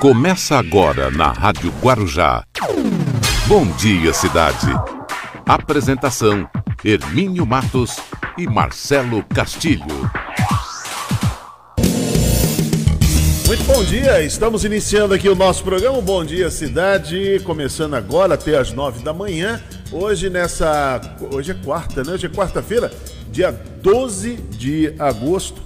Começa agora na Rádio Guarujá. Bom dia, cidade. Apresentação: Hermínio Matos e Marcelo Castilho. Muito bom dia, estamos iniciando aqui o nosso programa Bom Dia Cidade, começando agora até as nove da manhã. Hoje nessa. Hoje é quarta, né? Hoje é quarta-feira, dia 12 de agosto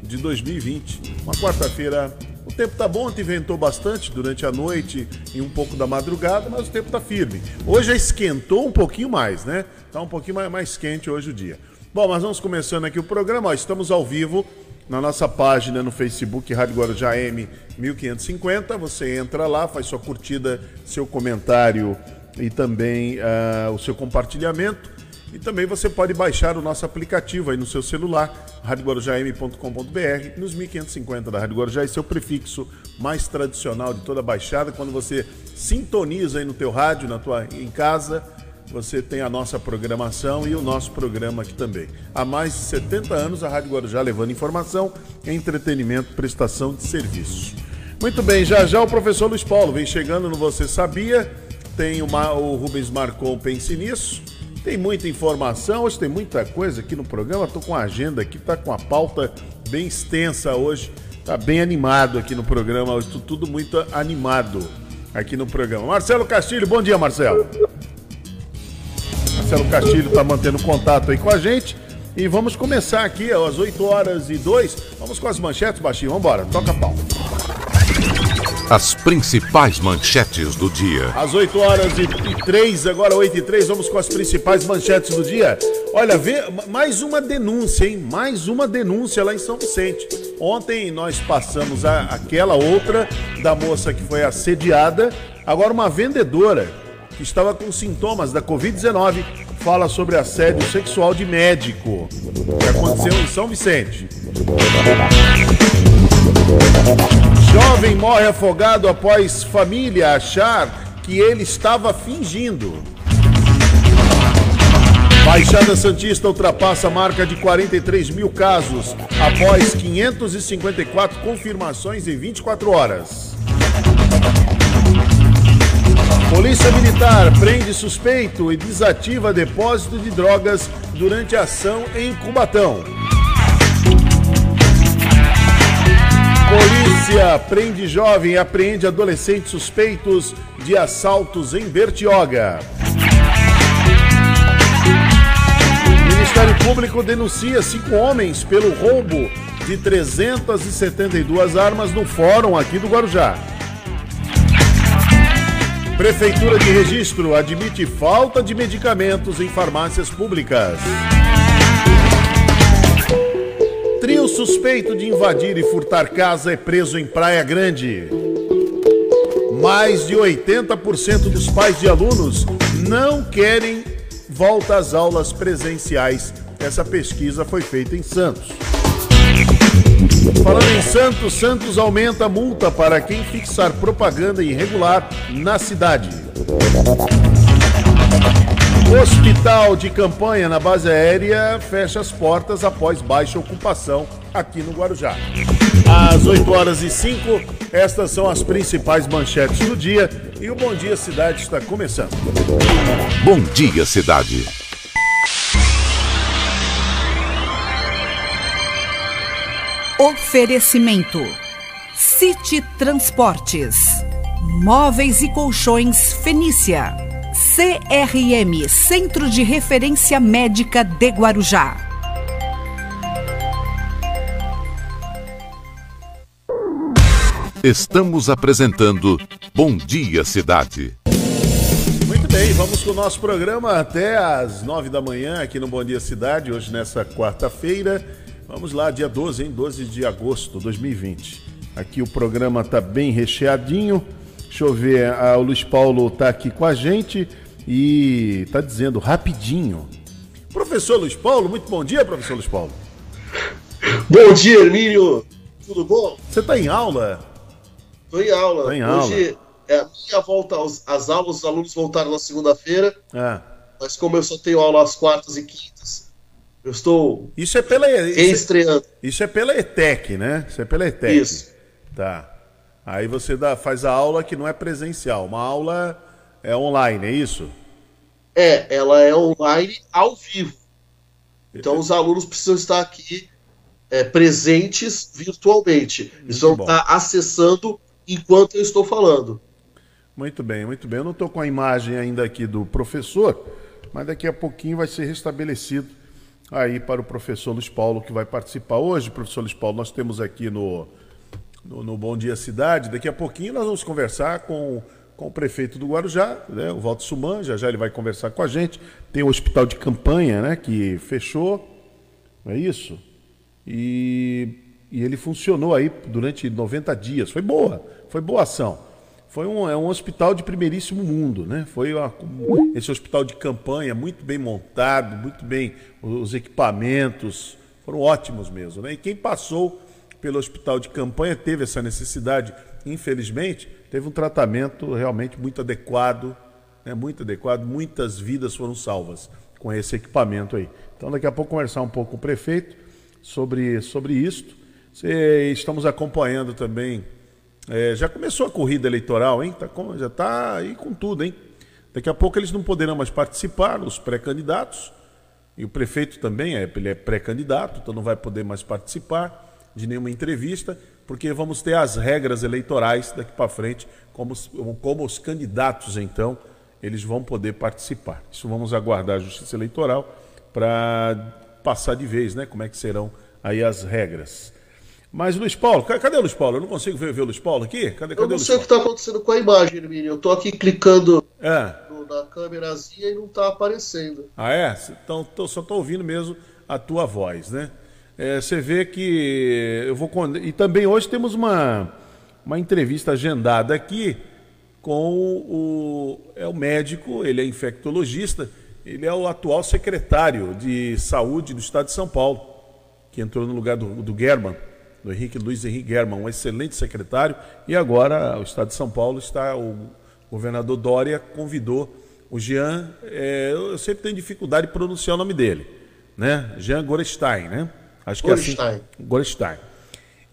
de 2020. Uma quarta-feira. O tempo tá bom, ventou bastante durante a noite e um pouco da madrugada, mas o tempo tá firme. Hoje já esquentou um pouquinho mais, né? Tá um pouquinho mais, mais quente hoje o dia. Bom, mas vamos começando aqui o programa. Ó, estamos ao vivo na nossa página no Facebook Rádio Guarujá M 1550. Você entra lá, faz sua curtida, seu comentário e também uh, o seu compartilhamento. E também você pode baixar o nosso aplicativo aí no seu celular, radioguarujam.com.br, nos 1550 da Rádio Guarujá, esse é o prefixo mais tradicional de toda a baixada. Quando você sintoniza aí no teu rádio, na tua, em casa, você tem a nossa programação e o nosso programa aqui também. Há mais de 70 anos, a Rádio Guarujá levando informação, entretenimento, prestação de serviço. Muito bem, já já o professor Luiz Paulo vem chegando no Você Sabia, tem uma, o Rubens Marcon Pense Nisso, tem muita informação, hoje tem muita coisa aqui no programa, estou com a agenda aqui, está com a pauta bem extensa hoje, está bem animado aqui no programa, hoje tudo muito animado aqui no programa. Marcelo Castilho, bom dia Marcelo. Marcelo Castilho está mantendo contato aí com a gente. E vamos começar aqui às 8 horas e 2. Vamos com as manchetes, baixinho. Vamos embora, toca pau. As principais manchetes do dia. Às 8 horas e 3, agora 8 e 3, vamos com as principais manchetes do dia. Olha, vê, mais uma denúncia, hein? Mais uma denúncia lá em São Vicente. Ontem nós passamos a, aquela outra da moça que foi assediada. Agora uma vendedora que estava com sintomas da Covid-19, fala sobre assédio sexual de médico, que aconteceu em São Vicente. Jovem morre afogado após família achar que ele estava fingindo. Baixada Santista ultrapassa a marca de 43 mil casos após 554 confirmações em 24 horas. Polícia Militar prende suspeito e desativa depósito de drogas durante ação em Cubatão. Polícia prende jovem e apreende adolescentes suspeitos de assaltos em Bertioga. Ministério Público denuncia cinco homens pelo roubo de 372 armas no fórum aqui do Guarujá. Prefeitura de Registro admite falta de medicamentos em farmácias públicas. Trio suspeito de invadir e furtar casa é preso em Praia Grande. Mais de 80% dos pais de alunos não querem volta às aulas presenciais. Essa pesquisa foi feita em Santos. Falando em Santos, Santos aumenta a multa para quem fixar propaganda irregular na cidade. Hospital de campanha na base aérea fecha as portas após baixa ocupação aqui no Guarujá. Às 8 horas e 5, estas são as principais manchetes do dia e o Bom Dia Cidade está começando. Bom dia, cidade. Oferecimento: City Transportes, Móveis e Colchões Fenícia, CRM Centro de Referência Médica de Guarujá. Estamos apresentando Bom Dia Cidade. Muito bem, vamos com o nosso programa até às nove da manhã aqui no Bom Dia Cidade, hoje nessa quarta-feira. Vamos lá, dia 12, hein? 12 de agosto de 2020. Aqui o programa tá bem recheadinho. Deixa eu ver, ah, o Luiz Paulo tá aqui com a gente e tá dizendo rapidinho. Professor Luiz Paulo, muito bom dia, professor Luiz Paulo. Bom dia, Hermínio. Tudo bom? Você tá em aula? Tô em aula. Tá em Hoje aula. é a minha volta aos, às aulas, os alunos voltaram na segunda-feira, Ah, mas como eu só tenho aula às quartas e quintas, eu estou isso é pela isso, é- reestreando. isso é pela ETEC, né? Isso é pela ETEC. Isso. Tá. Aí você dá, faz a aula que não é presencial, uma aula é online, é isso? É, ela é online ao vivo. Então os alunos precisam estar aqui é, presentes virtualmente. Eles vão estar acessando enquanto eu estou falando. Muito bem, muito bem. Eu não estou com a imagem ainda aqui do professor, mas daqui a pouquinho vai ser restabelecido aí para o professor Luiz Paulo que vai participar hoje. Professor Luiz Paulo, nós temos aqui no, no, no Bom Dia Cidade, daqui a pouquinho nós vamos conversar com com o prefeito do Guarujá, né, o Walter Suman, já já ele vai conversar com a gente. Tem o hospital de campanha, né, que fechou, não é isso? E, e ele funcionou aí durante 90 dias. Foi boa, foi boa ação. Foi um, é um hospital de primeiríssimo mundo, né? Foi uma, esse hospital de campanha muito bem montado, muito bem os equipamentos foram ótimos mesmo, né? E quem passou pelo hospital de campanha teve essa necessidade, infelizmente, teve um tratamento realmente muito adequado, né, muito adequado, muitas vidas foram salvas com esse equipamento aí. Então daqui a pouco conversar um pouco com o prefeito sobre, sobre isto. Estamos acompanhando também. É, já começou a corrida eleitoral, hein? Tá com, já está aí com tudo, hein? Daqui a pouco eles não poderão mais participar, os pré-candidatos. E o prefeito também é, ele é pré-candidato, então não vai poder mais participar de nenhuma entrevista porque vamos ter as regras eleitorais daqui para frente, como, como os candidatos, então, eles vão poder participar. Isso vamos aguardar a Justiça Eleitoral para passar de vez, né? Como é que serão aí as regras. Mas Luiz Paulo, cadê o Luiz Paulo? Eu não consigo ver, ver o Luiz Paulo aqui? Cadê, cadê eu não sei o que está acontecendo com a imagem, Hermínio. Eu estou aqui clicando é. na câmerazinha e não está aparecendo. Ah, é? Então só estou ouvindo mesmo a tua voz, né? É, você vê que eu vou e também hoje temos uma uma entrevista agendada aqui com o é o médico, ele é infectologista, ele é o atual secretário de saúde do Estado de São Paulo, que entrou no lugar do, do German, do Henrique Luiz Henrique German, um excelente secretário, e agora o Estado de São Paulo está o governador Dória convidou o Jean, é, eu sempre tenho dificuldade de pronunciar o nome dele, né? Jean Gorestein, né? Acho que Goldstein. é assim. Goldstein.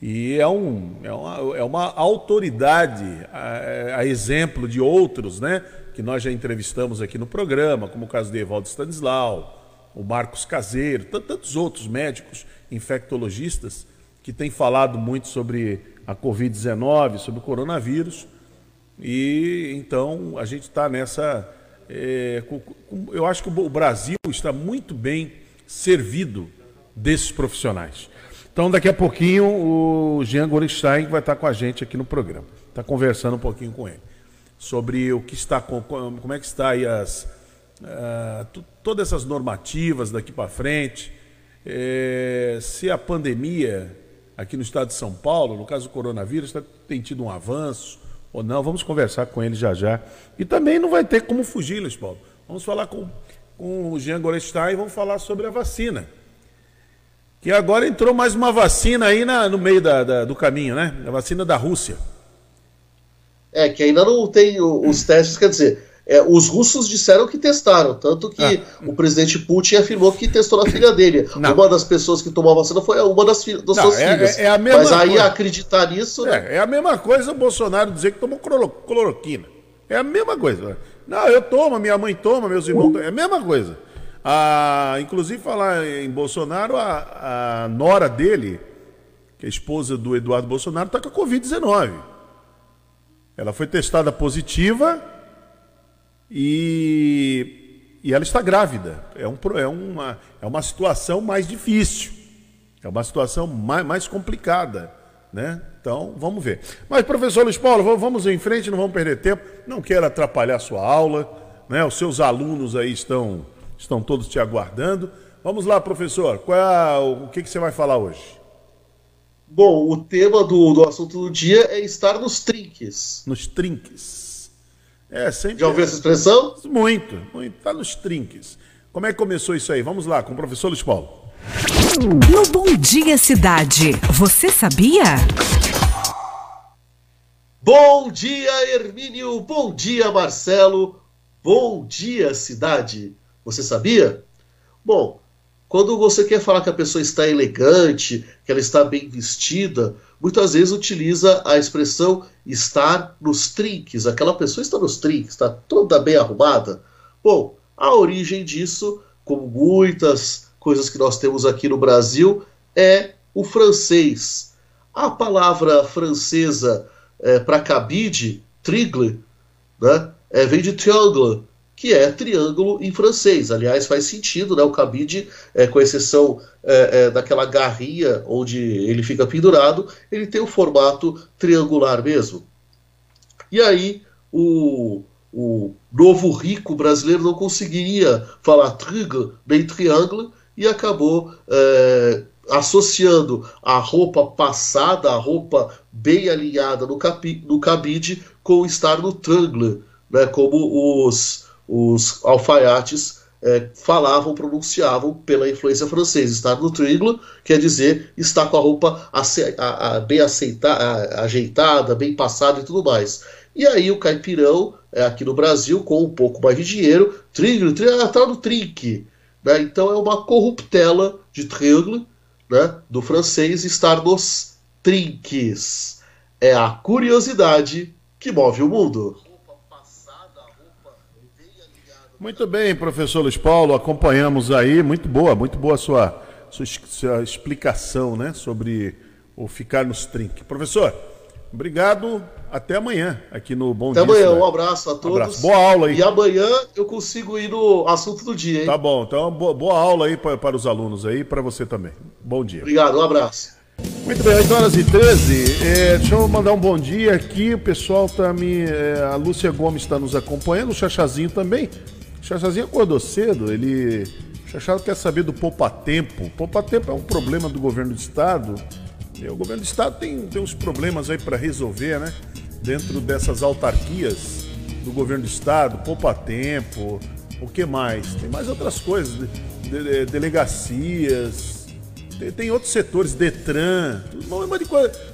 E é, um, é, uma, é uma autoridade, a, a, exemplo de outros, né? Que nós já entrevistamos aqui no programa, como o caso de Evaldo Stanislau, o Marcos Caseiro, tantos outros médicos infectologistas que têm falado muito sobre a Covid-19, sobre o coronavírus. E então a gente está nessa. É, eu acho que o Brasil está muito bem servido desses profissionais. Então, daqui a pouquinho, o Jean Gorenstein vai estar com a gente aqui no programa. Está conversando um pouquinho com ele sobre o que está, como é que está aí as, uh, todas essas normativas daqui para frente, é, se a pandemia aqui no estado de São Paulo, no caso do coronavírus, tá, tem tido um avanço ou não. Vamos conversar com ele já já. E também não vai ter como fugir, Luiz Paulo. Vamos falar com, com o Jean Gorenstein e vamos falar sobre a vacina. E agora entrou mais uma vacina aí na, no meio da, da, do caminho, né? A vacina da Rússia. É, que ainda não tem os testes, quer dizer, é, os russos disseram que testaram, tanto que ah. o presidente Putin afirmou que testou na filha dele. Não. Uma das pessoas que tomou a vacina foi uma das, das não, suas é, filhas. É, é Mas aí coisa. acreditar nisso. Né? É, é, a mesma coisa o Bolsonaro dizer que tomou cloroquina. É a mesma coisa. Não, eu tomo, minha mãe toma, meus irmãos tomam. É a mesma coisa. Ah, inclusive, falar em Bolsonaro, a, a nora dele, que é a esposa do Eduardo Bolsonaro, está com a Covid-19. Ela foi testada positiva e, e ela está grávida. É, um, é, uma, é uma situação mais difícil. É uma situação mais, mais complicada. Né? Então, vamos ver. Mas, professor Luiz Paulo, vamos em frente, não vamos perder tempo. Não quero atrapalhar a sua aula. Né? Os seus alunos aí estão estão todos te aguardando. Vamos lá, professor, qual é, o que, que você vai falar hoje? Bom, o tema do, do assunto do dia é estar nos trinques. Nos trinques. É, sempre. Já ouviu essa expressão? Muito, muito. Está nos trinques. Como é que começou isso aí? Vamos lá, com o professor Luiz Paulo. No Bom Dia Cidade, você sabia? Bom dia, Hermínio. Bom dia, Marcelo. Bom dia, cidade. Você sabia? Bom, Quando você quer falar que a pessoa está elegante, que ela está bem vestida, muitas vezes utiliza a expressão estar nos trinques. Aquela pessoa está nos trinques, está toda bem arrumada. Bom, a origem disso, como muitas coisas que nós temos aqui no Brasil, é o francês. A palavra francesa é, para cabide, trigle, né, é, vem de triangle, que é triângulo em francês. Aliás, faz sentido, né? O cabide, é, com exceção é, é, daquela garrinha onde ele fica pendurado, ele tem o formato triangular mesmo. E aí, o, o novo rico brasileiro não conseguiria falar trigle nem triângulo e acabou é, associando a roupa passada, a roupa bem alinhada no, capi, no cabide, com estar no triangle, né? como os os alfaiates é, falavam, pronunciavam pela influência francesa. Estar no triglo quer dizer estar com a roupa ace, a, a, bem aceita, ajeitada, bem passada e tudo mais. E aí o caipirão, é, aqui no Brasil, com um pouco mais de dinheiro, triglo, triglo ah, tá no trinque. Né? Então é uma corruptela de triglo, né? do francês, estar nos trinques. É a curiosidade que move o mundo. Muito bem, professor Luiz Paulo, acompanhamos aí, muito boa, muito boa a sua, sua, sua explicação né, sobre o ficar nos trinques. Professor, obrigado, até amanhã aqui no Bom até Dia. Até amanhã, um abraço a todos. Um abraço. Boa aula aí. E amanhã eu consigo ir no assunto do dia, hein? Tá bom, então boa, boa aula aí para, para os alunos aí, para você também. Bom dia. Obrigado, um abraço. Muito bem, 8 horas e 13. É, deixa eu mandar um bom dia aqui. O pessoal tá me. É, a Lúcia Gomes está nos acompanhando, o Chachazinho também. Chachazinho acordou cedo, ele. O Chachado quer saber do poupa-tempo. Poupa-tempo é um problema do governo do estado. E o governo do estado tem, tem uns problemas aí para resolver, né? Dentro dessas autarquias do governo do estado, poupa-tempo, o que mais? Tem mais outras coisas, de, de, delegacias, tem, tem, outros setores, Detran, uma de.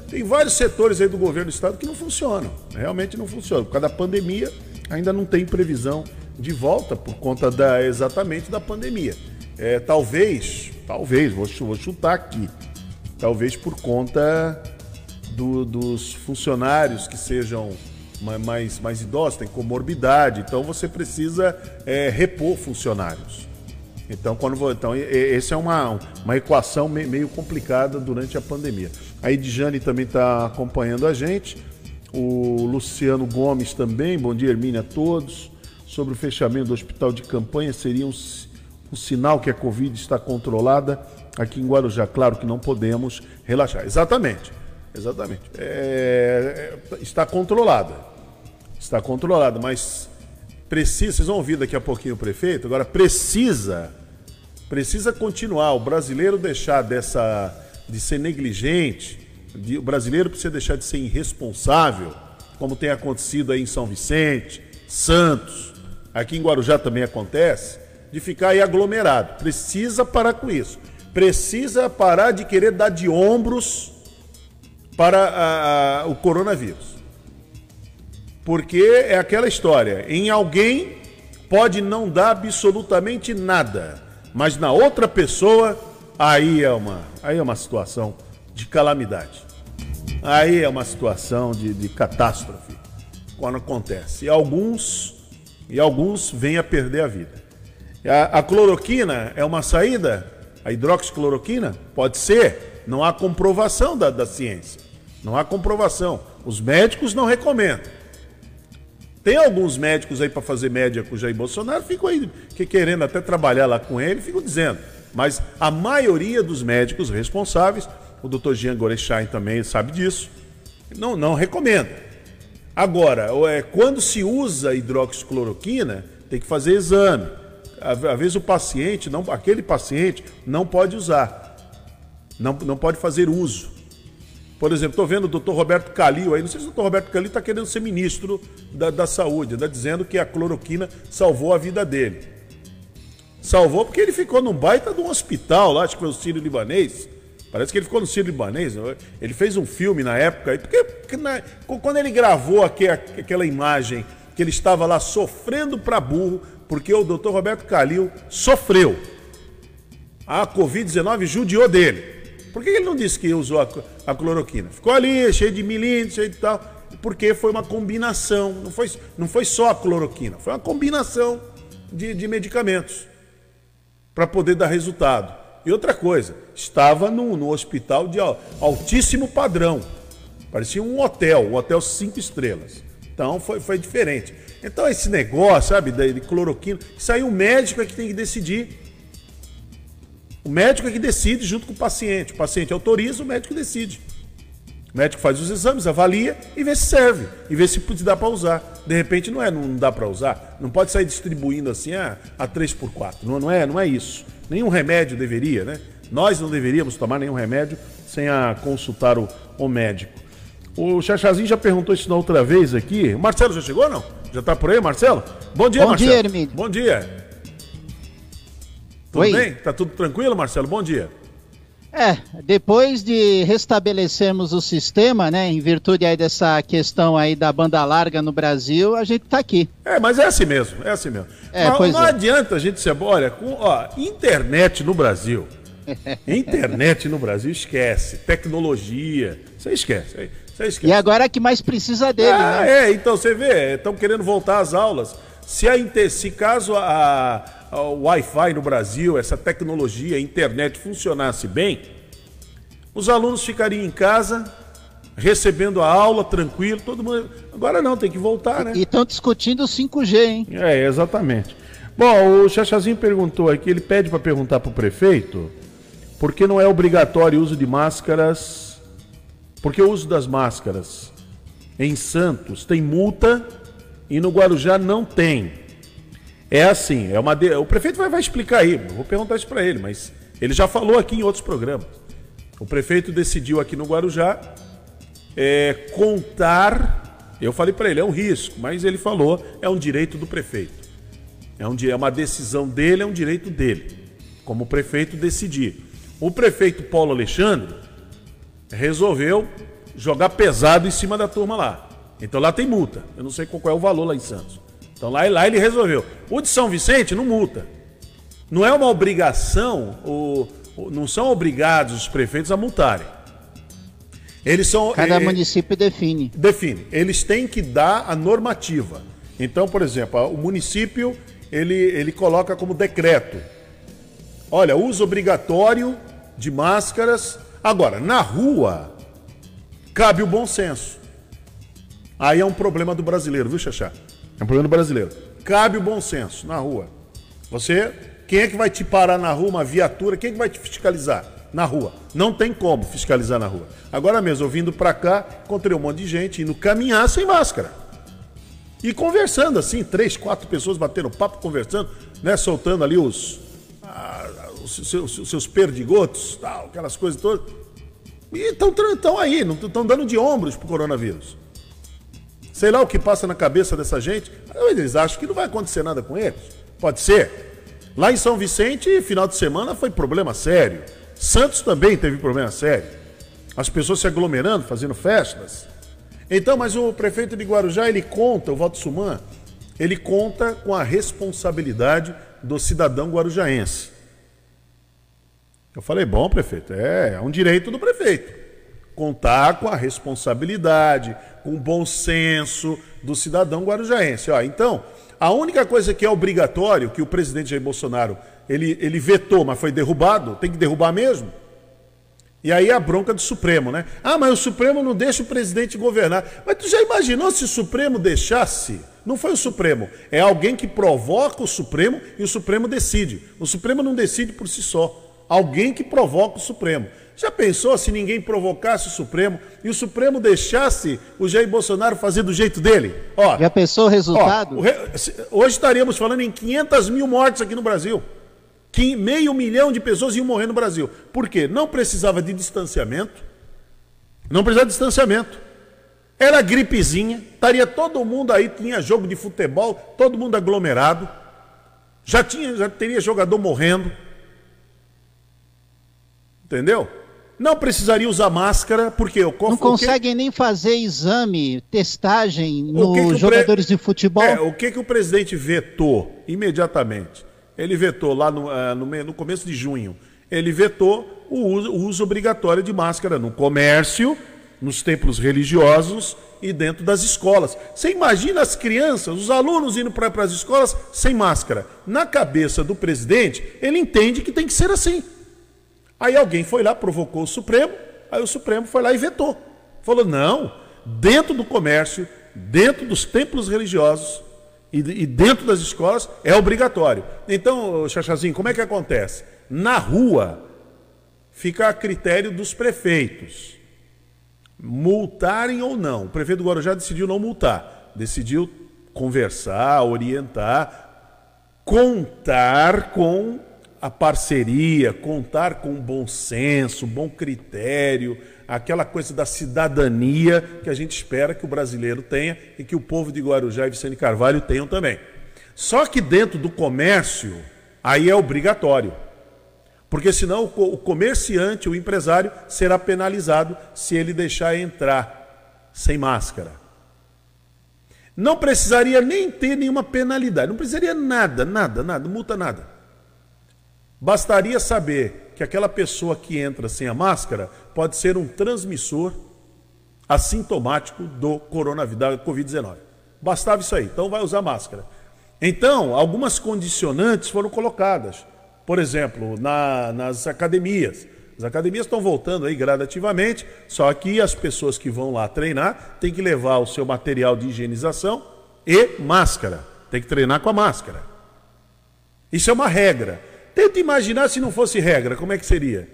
Tem vários setores aí do governo do estado que não funcionam, realmente não funcionam. Por causa da pandemia, ainda não tem previsão de volta por conta da exatamente da pandemia. É, talvez, talvez, vou, vou chutar aqui, talvez por conta do, dos funcionários que sejam mais, mais idosos, têm comorbidade, então você precisa é, repor funcionários. Então, quando então essa é uma, uma equação meio complicada durante a pandemia. A Edjane também está acompanhando a gente, o Luciano Gomes também, bom dia Hermínia a todos sobre o fechamento do hospital de campanha seria um, um sinal que a Covid está controlada aqui em Guarujá. Claro que não podemos relaxar. Exatamente, exatamente. É, é, está controlada, está controlada, mas precisa, vocês vão ouvir daqui a pouquinho o prefeito, agora precisa, precisa continuar, o brasileiro deixar dessa, de ser negligente, de, o brasileiro precisa deixar de ser irresponsável, como tem acontecido aí em São Vicente, Santos, aqui em Guarujá também acontece, de ficar aí aglomerado. Precisa parar com isso. Precisa parar de querer dar de ombros para a, a, o coronavírus. Porque é aquela história: em alguém pode não dar absolutamente nada, mas na outra pessoa, aí é uma, aí é uma situação de calamidade. Aí é uma situação de, de catástrofe quando acontece. E alguns e alguns vêm a perder a vida. A, a cloroquina é uma saída? A hidroxicloroquina? Pode ser. Não há comprovação da, da ciência. Não há comprovação. Os médicos não recomendam. Tem alguns médicos aí para fazer média com o Jair Bolsonaro, ficam aí que querendo até trabalhar lá com ele, ficam dizendo. Mas a maioria dos médicos responsáveis, o Dr. Jean Gorechain também sabe disso, não, não recomenda. Agora, é, quando se usa hidroxicloroquina, tem que fazer exame. Às vezes o paciente, não, aquele paciente, não pode usar. Não, não pode fazer uso. Por exemplo, estou vendo o doutor Roberto Calil aí, não sei se o doutor Roberto Calil está querendo ser ministro da, da saúde, está dizendo que a cloroquina salvou a vida dele. Salvou porque ele ficou num baita de um hospital lá, acho que foi o Sírio Libanês, Parece que ele ficou no Ciro Libanês. Né? Ele fez um filme na época, porque, porque na, quando ele gravou aqui, aquela imagem que ele estava lá sofrendo para burro, porque o doutor Roberto Calil sofreu. A Covid-19 judiou dele. Por que ele não disse que usou a, a cloroquina? Ficou ali, cheio de milímetros, cheio de tal. Porque foi uma combinação. Não foi, não foi só a cloroquina, foi uma combinação de, de medicamentos para poder dar resultado. E outra coisa, estava no, no hospital de altíssimo padrão. Parecia um hotel, um hotel cinco estrelas. Então foi, foi diferente. Então esse negócio, sabe, de, de cloroquina, isso aí o médico é que tem que decidir. O médico é que decide junto com o paciente. O paciente autoriza, o médico decide. O médico faz os exames, avalia e vê se serve. E vê se dá para usar. De repente não é, não dá para usar. Não pode sair distribuindo assim a, a 3x4. Não, não, é, não é isso. Nenhum remédio deveria, né? Nós não deveríamos tomar nenhum remédio sem a consultar o, o médico. O Chachazinho já perguntou isso na outra vez aqui. O Marcelo já chegou não? Já está por aí, Marcelo? Bom dia, Bom Marcelo. dia, Hermínio. Bom dia. Tudo Oi. bem? Tá tudo tranquilo, Marcelo? Bom dia. É, depois de restabelecermos o sistema, né, em virtude aí dessa questão aí da banda larga no Brasil, a gente tá aqui. É, mas é assim mesmo, é assim mesmo. É, Mas não é. adianta a gente ser, olha, com, ó, internet no Brasil. internet no Brasil esquece, tecnologia, você esquece, você esquece. E agora é que mais precisa dele, ah, né? é, então você vê, estão querendo voltar às aulas. Se, a, se caso a- o Wi-Fi no Brasil, essa tecnologia, a internet funcionasse bem, os alunos ficariam em casa, recebendo a aula tranquilo, todo mundo. Agora não, tem que voltar, né? E estão discutindo o 5G, hein? É, exatamente. Bom, o Chachazinho perguntou aqui, ele pede para perguntar para o prefeito por que não é obrigatório o uso de máscaras, porque o uso das máscaras em Santos tem multa e no Guarujá não tem. É assim, é uma de- o prefeito vai, vai explicar aí, vou perguntar isso para ele, mas ele já falou aqui em outros programas. O prefeito decidiu aqui no Guarujá é, contar. Eu falei para ele, é um risco, mas ele falou, é um direito do prefeito. É, um, é uma decisão dele, é um direito dele, como prefeito decidir. O prefeito Paulo Alexandre resolveu jogar pesado em cima da turma lá. Então lá tem multa. Eu não sei qual é o valor lá em Santos. Então lá, lá ele resolveu. O de São Vicente não multa. Não é uma obrigação, não são obrigados os prefeitos a multarem. Eles são. Cada eh, município define. define. Eles têm que dar a normativa. Então, por exemplo, o município ele, ele coloca como decreto. Olha, uso obrigatório de máscaras. Agora, na rua, cabe o bom senso. Aí é um problema do brasileiro, viu, Xaxá? É um problema brasileiro. Cabe o bom senso na rua. Você, quem é que vai te parar na rua, uma viatura, quem é que vai te fiscalizar na rua? Não tem como fiscalizar na rua. Agora mesmo, eu vindo pra cá, encontrei um monte de gente indo caminhar sem máscara. E conversando assim, três, quatro pessoas batendo papo, conversando, né? Soltando ali os, ah, os seus, os seus perdigotos, tal, aquelas coisas todas. E estão aí, não estão dando de ombros pro coronavírus. Sei lá o que passa na cabeça dessa gente. Eles acham que não vai acontecer nada com eles. Pode ser. Lá em São Vicente, final de semana foi problema sério. Santos também teve problema sério. As pessoas se aglomerando, fazendo festas. Então, mas o prefeito de Guarujá, ele conta, o Valdo Suman, ele conta com a responsabilidade do cidadão guarujaense. Eu falei, bom, prefeito, é, é um direito do prefeito. Contar com a responsabilidade, com o bom senso do cidadão guarujaense. Ó, então, a única coisa que é obrigatório, que o presidente Jair Bolsonaro ele, ele vetou, mas foi derrubado, tem que derrubar mesmo. E aí a bronca do Supremo, né? Ah, mas o Supremo não deixa o presidente governar. Mas tu já imaginou se o Supremo deixasse? Não foi o Supremo, é alguém que provoca o Supremo e o Supremo decide. O Supremo não decide por si só. Alguém que provoca o Supremo. Já pensou se ninguém provocasse o Supremo e o Supremo deixasse o Jair Bolsonaro fazer do jeito dele? Ó, Já pensou o resultado? Ó, Hoje estaríamos falando em 500 mil mortes aqui no Brasil. Que meio milhão de pessoas iam morrer no Brasil. Por quê? Não precisava de distanciamento. Não precisava de distanciamento. Era gripezinha. Estaria todo mundo aí, tinha jogo de futebol, todo mundo aglomerado. Já, tinha, já teria jogador morrendo. Entendeu? Não precisaria usar máscara, porque o Não conseguem nem fazer exame, testagem nos o jogadores pre- de futebol? É, o que, que o presidente vetou imediatamente? Ele vetou lá no, ah, no, no começo de junho. ele vetou o uso, o uso obrigatório de máscara no comércio, nos templos religiosos e dentro das escolas. Você imagina as crianças, os alunos indo para as escolas sem máscara. Na cabeça do presidente, ele entende que tem que ser assim. Aí alguém foi lá, provocou o Supremo, aí o Supremo foi lá e vetou. Falou: não, dentro do comércio, dentro dos templos religiosos e, e dentro das escolas é obrigatório. Então, Chachazinho, como é que acontece? Na rua, fica a critério dos prefeitos multarem ou não. O prefeito do Guarujá decidiu não multar, decidiu conversar, orientar, contar com a parceria, contar com bom senso, bom critério, aquela coisa da cidadania que a gente espera que o brasileiro tenha e que o povo de Guarujá e Vicente Carvalho tenham também. Só que dentro do comércio, aí é obrigatório. Porque senão o comerciante, o empresário, será penalizado se ele deixar entrar sem máscara. Não precisaria nem ter nenhuma penalidade, não precisaria nada, nada, nada, multa nada. Bastaria saber que aquela pessoa que entra sem a máscara pode ser um transmissor assintomático do coronavírus, da Covid-19. Bastava isso aí, então vai usar máscara. Então, algumas condicionantes foram colocadas. Por exemplo, na, nas academias. As academias estão voltando aí gradativamente, só que as pessoas que vão lá treinar têm que levar o seu material de higienização e máscara. Tem que treinar com a máscara. Isso é uma regra. Tenta imaginar se não fosse regra, como é que seria?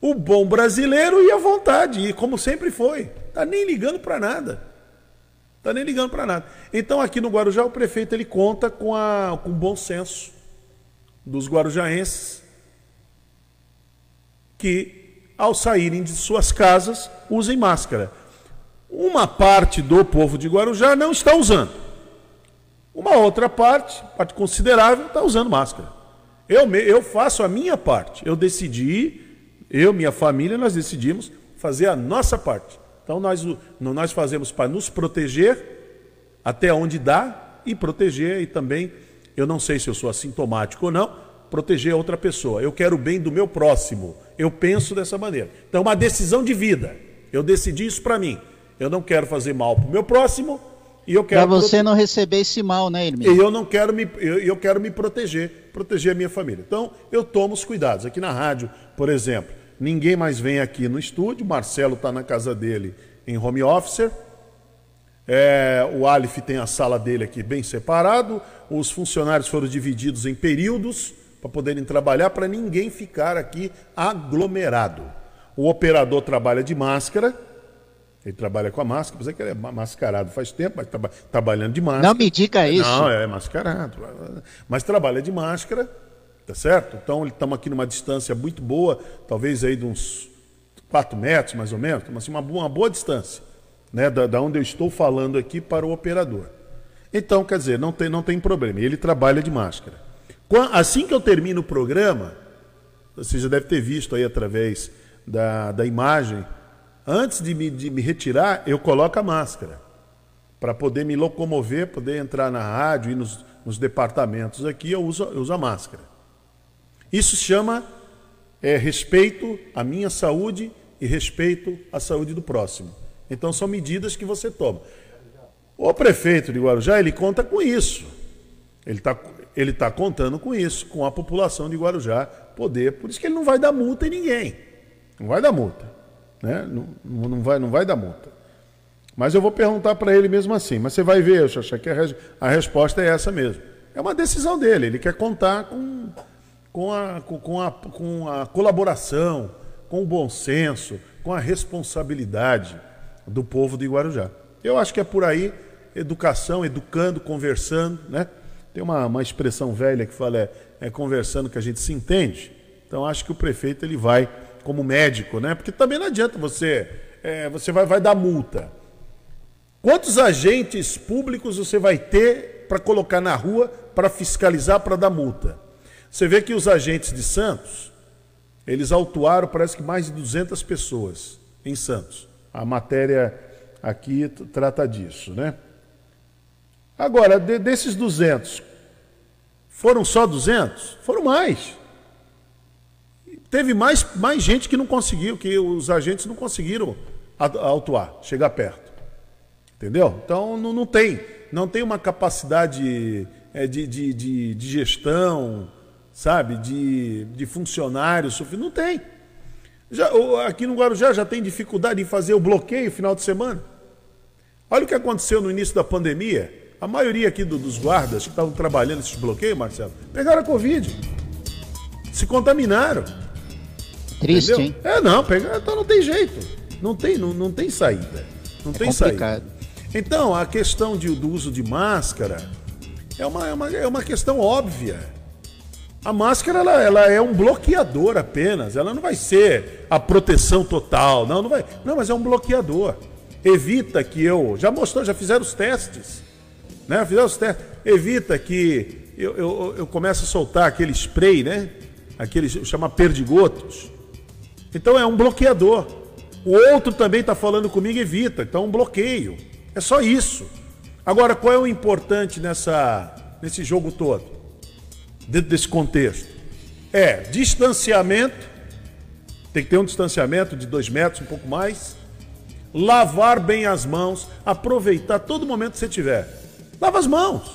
O bom brasileiro ia à vontade, e como sempre foi. Tá nem ligando para nada. Tá nem ligando para nada. Então aqui no Guarujá o prefeito ele conta com a com bom senso dos guarujaenses que, ao saírem de suas casas, usem máscara. Uma parte do povo de Guarujá não está usando. Uma outra parte, parte considerável, está usando máscara. Eu, eu faço a minha parte. Eu decidi, eu, minha família, nós decidimos fazer a nossa parte. Então nós, nós fazemos para nos proteger até onde dá e proteger e também eu não sei se eu sou assintomático ou não, proteger a outra pessoa. Eu quero o bem do meu próximo. Eu penso dessa maneira. Então, é uma decisão de vida. Eu decidi isso para mim. Eu não quero fazer mal para o meu próximo e eu quero. Para você prote... não receber esse mal, né, Irmão? E eu não quero me, eu, eu quero me proteger, proteger a minha família. Então, eu tomo os cuidados. Aqui na rádio, por exemplo, ninguém mais vem aqui no estúdio. Marcelo está na casa dele em home office. É, o Alif tem a sala dele aqui bem separado. Os funcionários foram divididos em períodos para poderem trabalhar, para ninguém ficar aqui aglomerado. O operador trabalha de máscara, ele trabalha com a máscara, apesar que ele é mascarado faz tempo, mas trabalhando de máscara. Não me diga isso. Não, é mascarado. Mas trabalha de máscara, tá certo? Então estamos aqui numa distância muito boa, talvez aí de uns 4 metros mais ou menos, assim, uma, uma boa distância né, da, da onde eu estou falando aqui para o operador. Então, quer dizer, não tem, não tem problema. Ele trabalha de máscara. Assim que eu termino o programa, você já deve ter visto aí através da, da imagem, antes de me, de me retirar, eu coloco a máscara. Para poder me locomover, poder entrar na rádio e nos, nos departamentos aqui, eu uso, eu uso a máscara. Isso chama é, respeito à minha saúde e respeito à saúde do próximo. Então são medidas que você toma. O prefeito de Guarujá, ele conta com isso. Ele está ele tá contando com isso, com a população de Guarujá poder. Por isso que ele não vai dar multa em ninguém. Não vai dar multa. Né? Não, não, vai, não vai dar multa. Mas eu vou perguntar para ele mesmo assim. Mas você vai ver, Xaxá, que a, a resposta é essa mesmo. É uma decisão dele. Ele quer contar com, com, a, com, a, com a colaboração, com o bom senso, com a responsabilidade do povo de Guarujá. Eu acho que é por aí, educação, educando, conversando, né? Tem uma, uma expressão velha que fala é, é conversando que a gente se entende. Então acho que o prefeito ele vai como médico, né? Porque também não adianta você é, você vai, vai dar multa. Quantos agentes públicos você vai ter para colocar na rua para fiscalizar, para dar multa? Você vê que os agentes de Santos, eles autuaram parece que mais de 200 pessoas em Santos. A matéria aqui trata disso, né? Agora, de, desses 200, foram só 200? Foram mais. Teve mais, mais gente que não conseguiu, que os agentes não conseguiram autuar, chegar perto. Entendeu? Então não, não tem. Não tem uma capacidade é, de, de, de, de, gestão, sabe? De, de funcionários. Não tem. Já, aqui no Guarujá já tem dificuldade em fazer o bloqueio final de semana. Olha o que aconteceu no início da pandemia. A maioria aqui do, dos guardas que estavam trabalhando esses bloqueios, Marcelo, pegaram a Covid. Se contaminaram. Triste, Entendeu? hein? É, não, pega, então não tem jeito. Não tem, não, não tem saída. Não é tem complicado. saída. Então, a questão de, do uso de máscara é uma, é uma, é uma questão óbvia. A máscara ela, ela é um bloqueador apenas. Ela não vai ser a proteção total. Não, não vai. Não, mas é um bloqueador. Evita que eu. Já mostrou, já fizeram os testes. Né? Fizeram os testes. Evita que eu, eu, eu comece a soltar aquele spray, né? Aquele chama perdigotos. Então é um bloqueador. O outro também está falando comigo, evita. Então é um bloqueio. É só isso. Agora, qual é o importante nessa, nesse jogo todo? Dentro desse contexto? É distanciamento. Tem que ter um distanciamento de dois metros, um pouco mais. Lavar bem as mãos. Aproveitar todo momento que você tiver. Lava as mãos.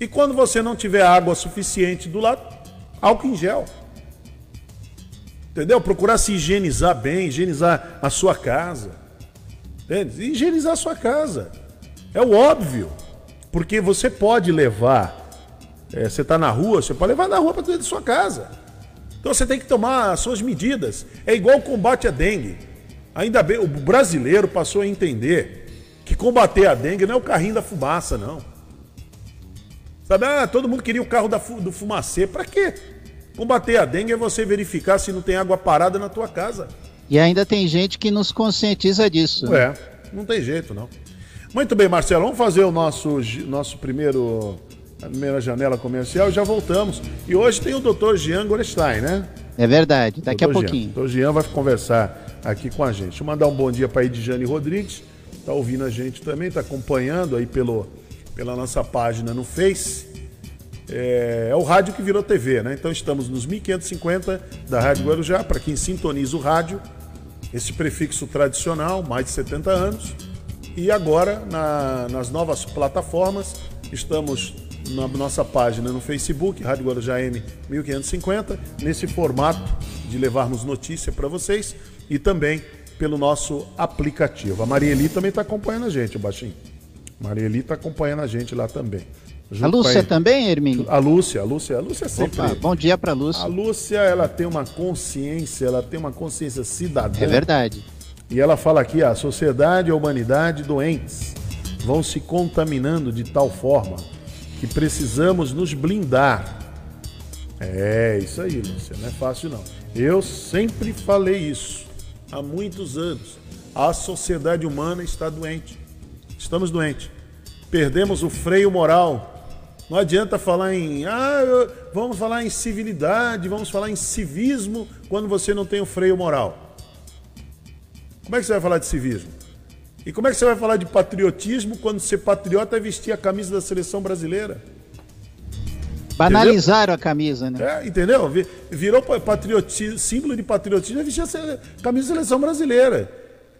E quando você não tiver água suficiente do lado, álcool em gel. Entendeu? Procurar se higienizar bem, higienizar a sua casa. Entende? Higienizar a sua casa. É o óbvio. Porque você pode levar. É, você está na rua, você pode levar na rua para dentro da sua casa. Então você tem que tomar as suas medidas. É igual o combate à dengue. Ainda bem, o brasileiro passou a entender que combater a dengue não é o carrinho da fumaça, não. Sabe, ah, todo mundo queria o carro da, do fumacê. Para quê? Combater a dengue é você verificar se não tem água parada na tua casa. E ainda tem gente que nos conscientiza disso. Né? É, não tem jeito não. Muito bem, Marcelo, vamos fazer o nosso, nosso primeiro a primeira janela comercial e já voltamos. E hoje tem o Dr. Jean Gorestein, né? É verdade, daqui Dr. a pouquinho. O Dr. Jean vai conversar aqui com a gente. Deixa eu mandar um bom dia para a Edjane Rodrigues, está ouvindo a gente também, está acompanhando aí pelo, pela nossa página no Face é, é, o rádio que virou TV, né? Então estamos nos 1550 da Rádio Guarujá, para quem sintoniza o rádio, esse prefixo tradicional, mais de 70 anos. E agora, na, nas novas plataformas, estamos na nossa página no Facebook, Rádio Guarujá M 1550, nesse formato de levarmos notícia para vocês e também pelo nosso aplicativo. A Marieli também está acompanhando a gente, o Baixinho. Marieli está acompanhando a gente lá também. A Lúcia também, Hermínio? A Lúcia, a Lúcia, a Lúcia sempre. Opa, bom dia para Lúcia. A Lúcia, ela tem uma consciência, ela tem uma consciência cidadã. É verdade. E ela fala aqui, a sociedade e a humanidade doentes vão se contaminando de tal forma que precisamos nos blindar. É, isso aí, Lúcia, não é fácil não. Eu sempre falei isso há muitos anos. A sociedade humana está doente. Estamos doentes. Perdemos o freio moral não adianta falar em. Ah, vamos falar em civilidade, vamos falar em civismo quando você não tem o freio moral. Como é que você vai falar de civismo? E como é que você vai falar de patriotismo quando ser patriota é vestir a camisa da seleção brasileira? Banalizaram entendeu? a camisa, né? É, entendeu? Virou patriotismo, símbolo de patriotismo é vestir a camisa da seleção brasileira.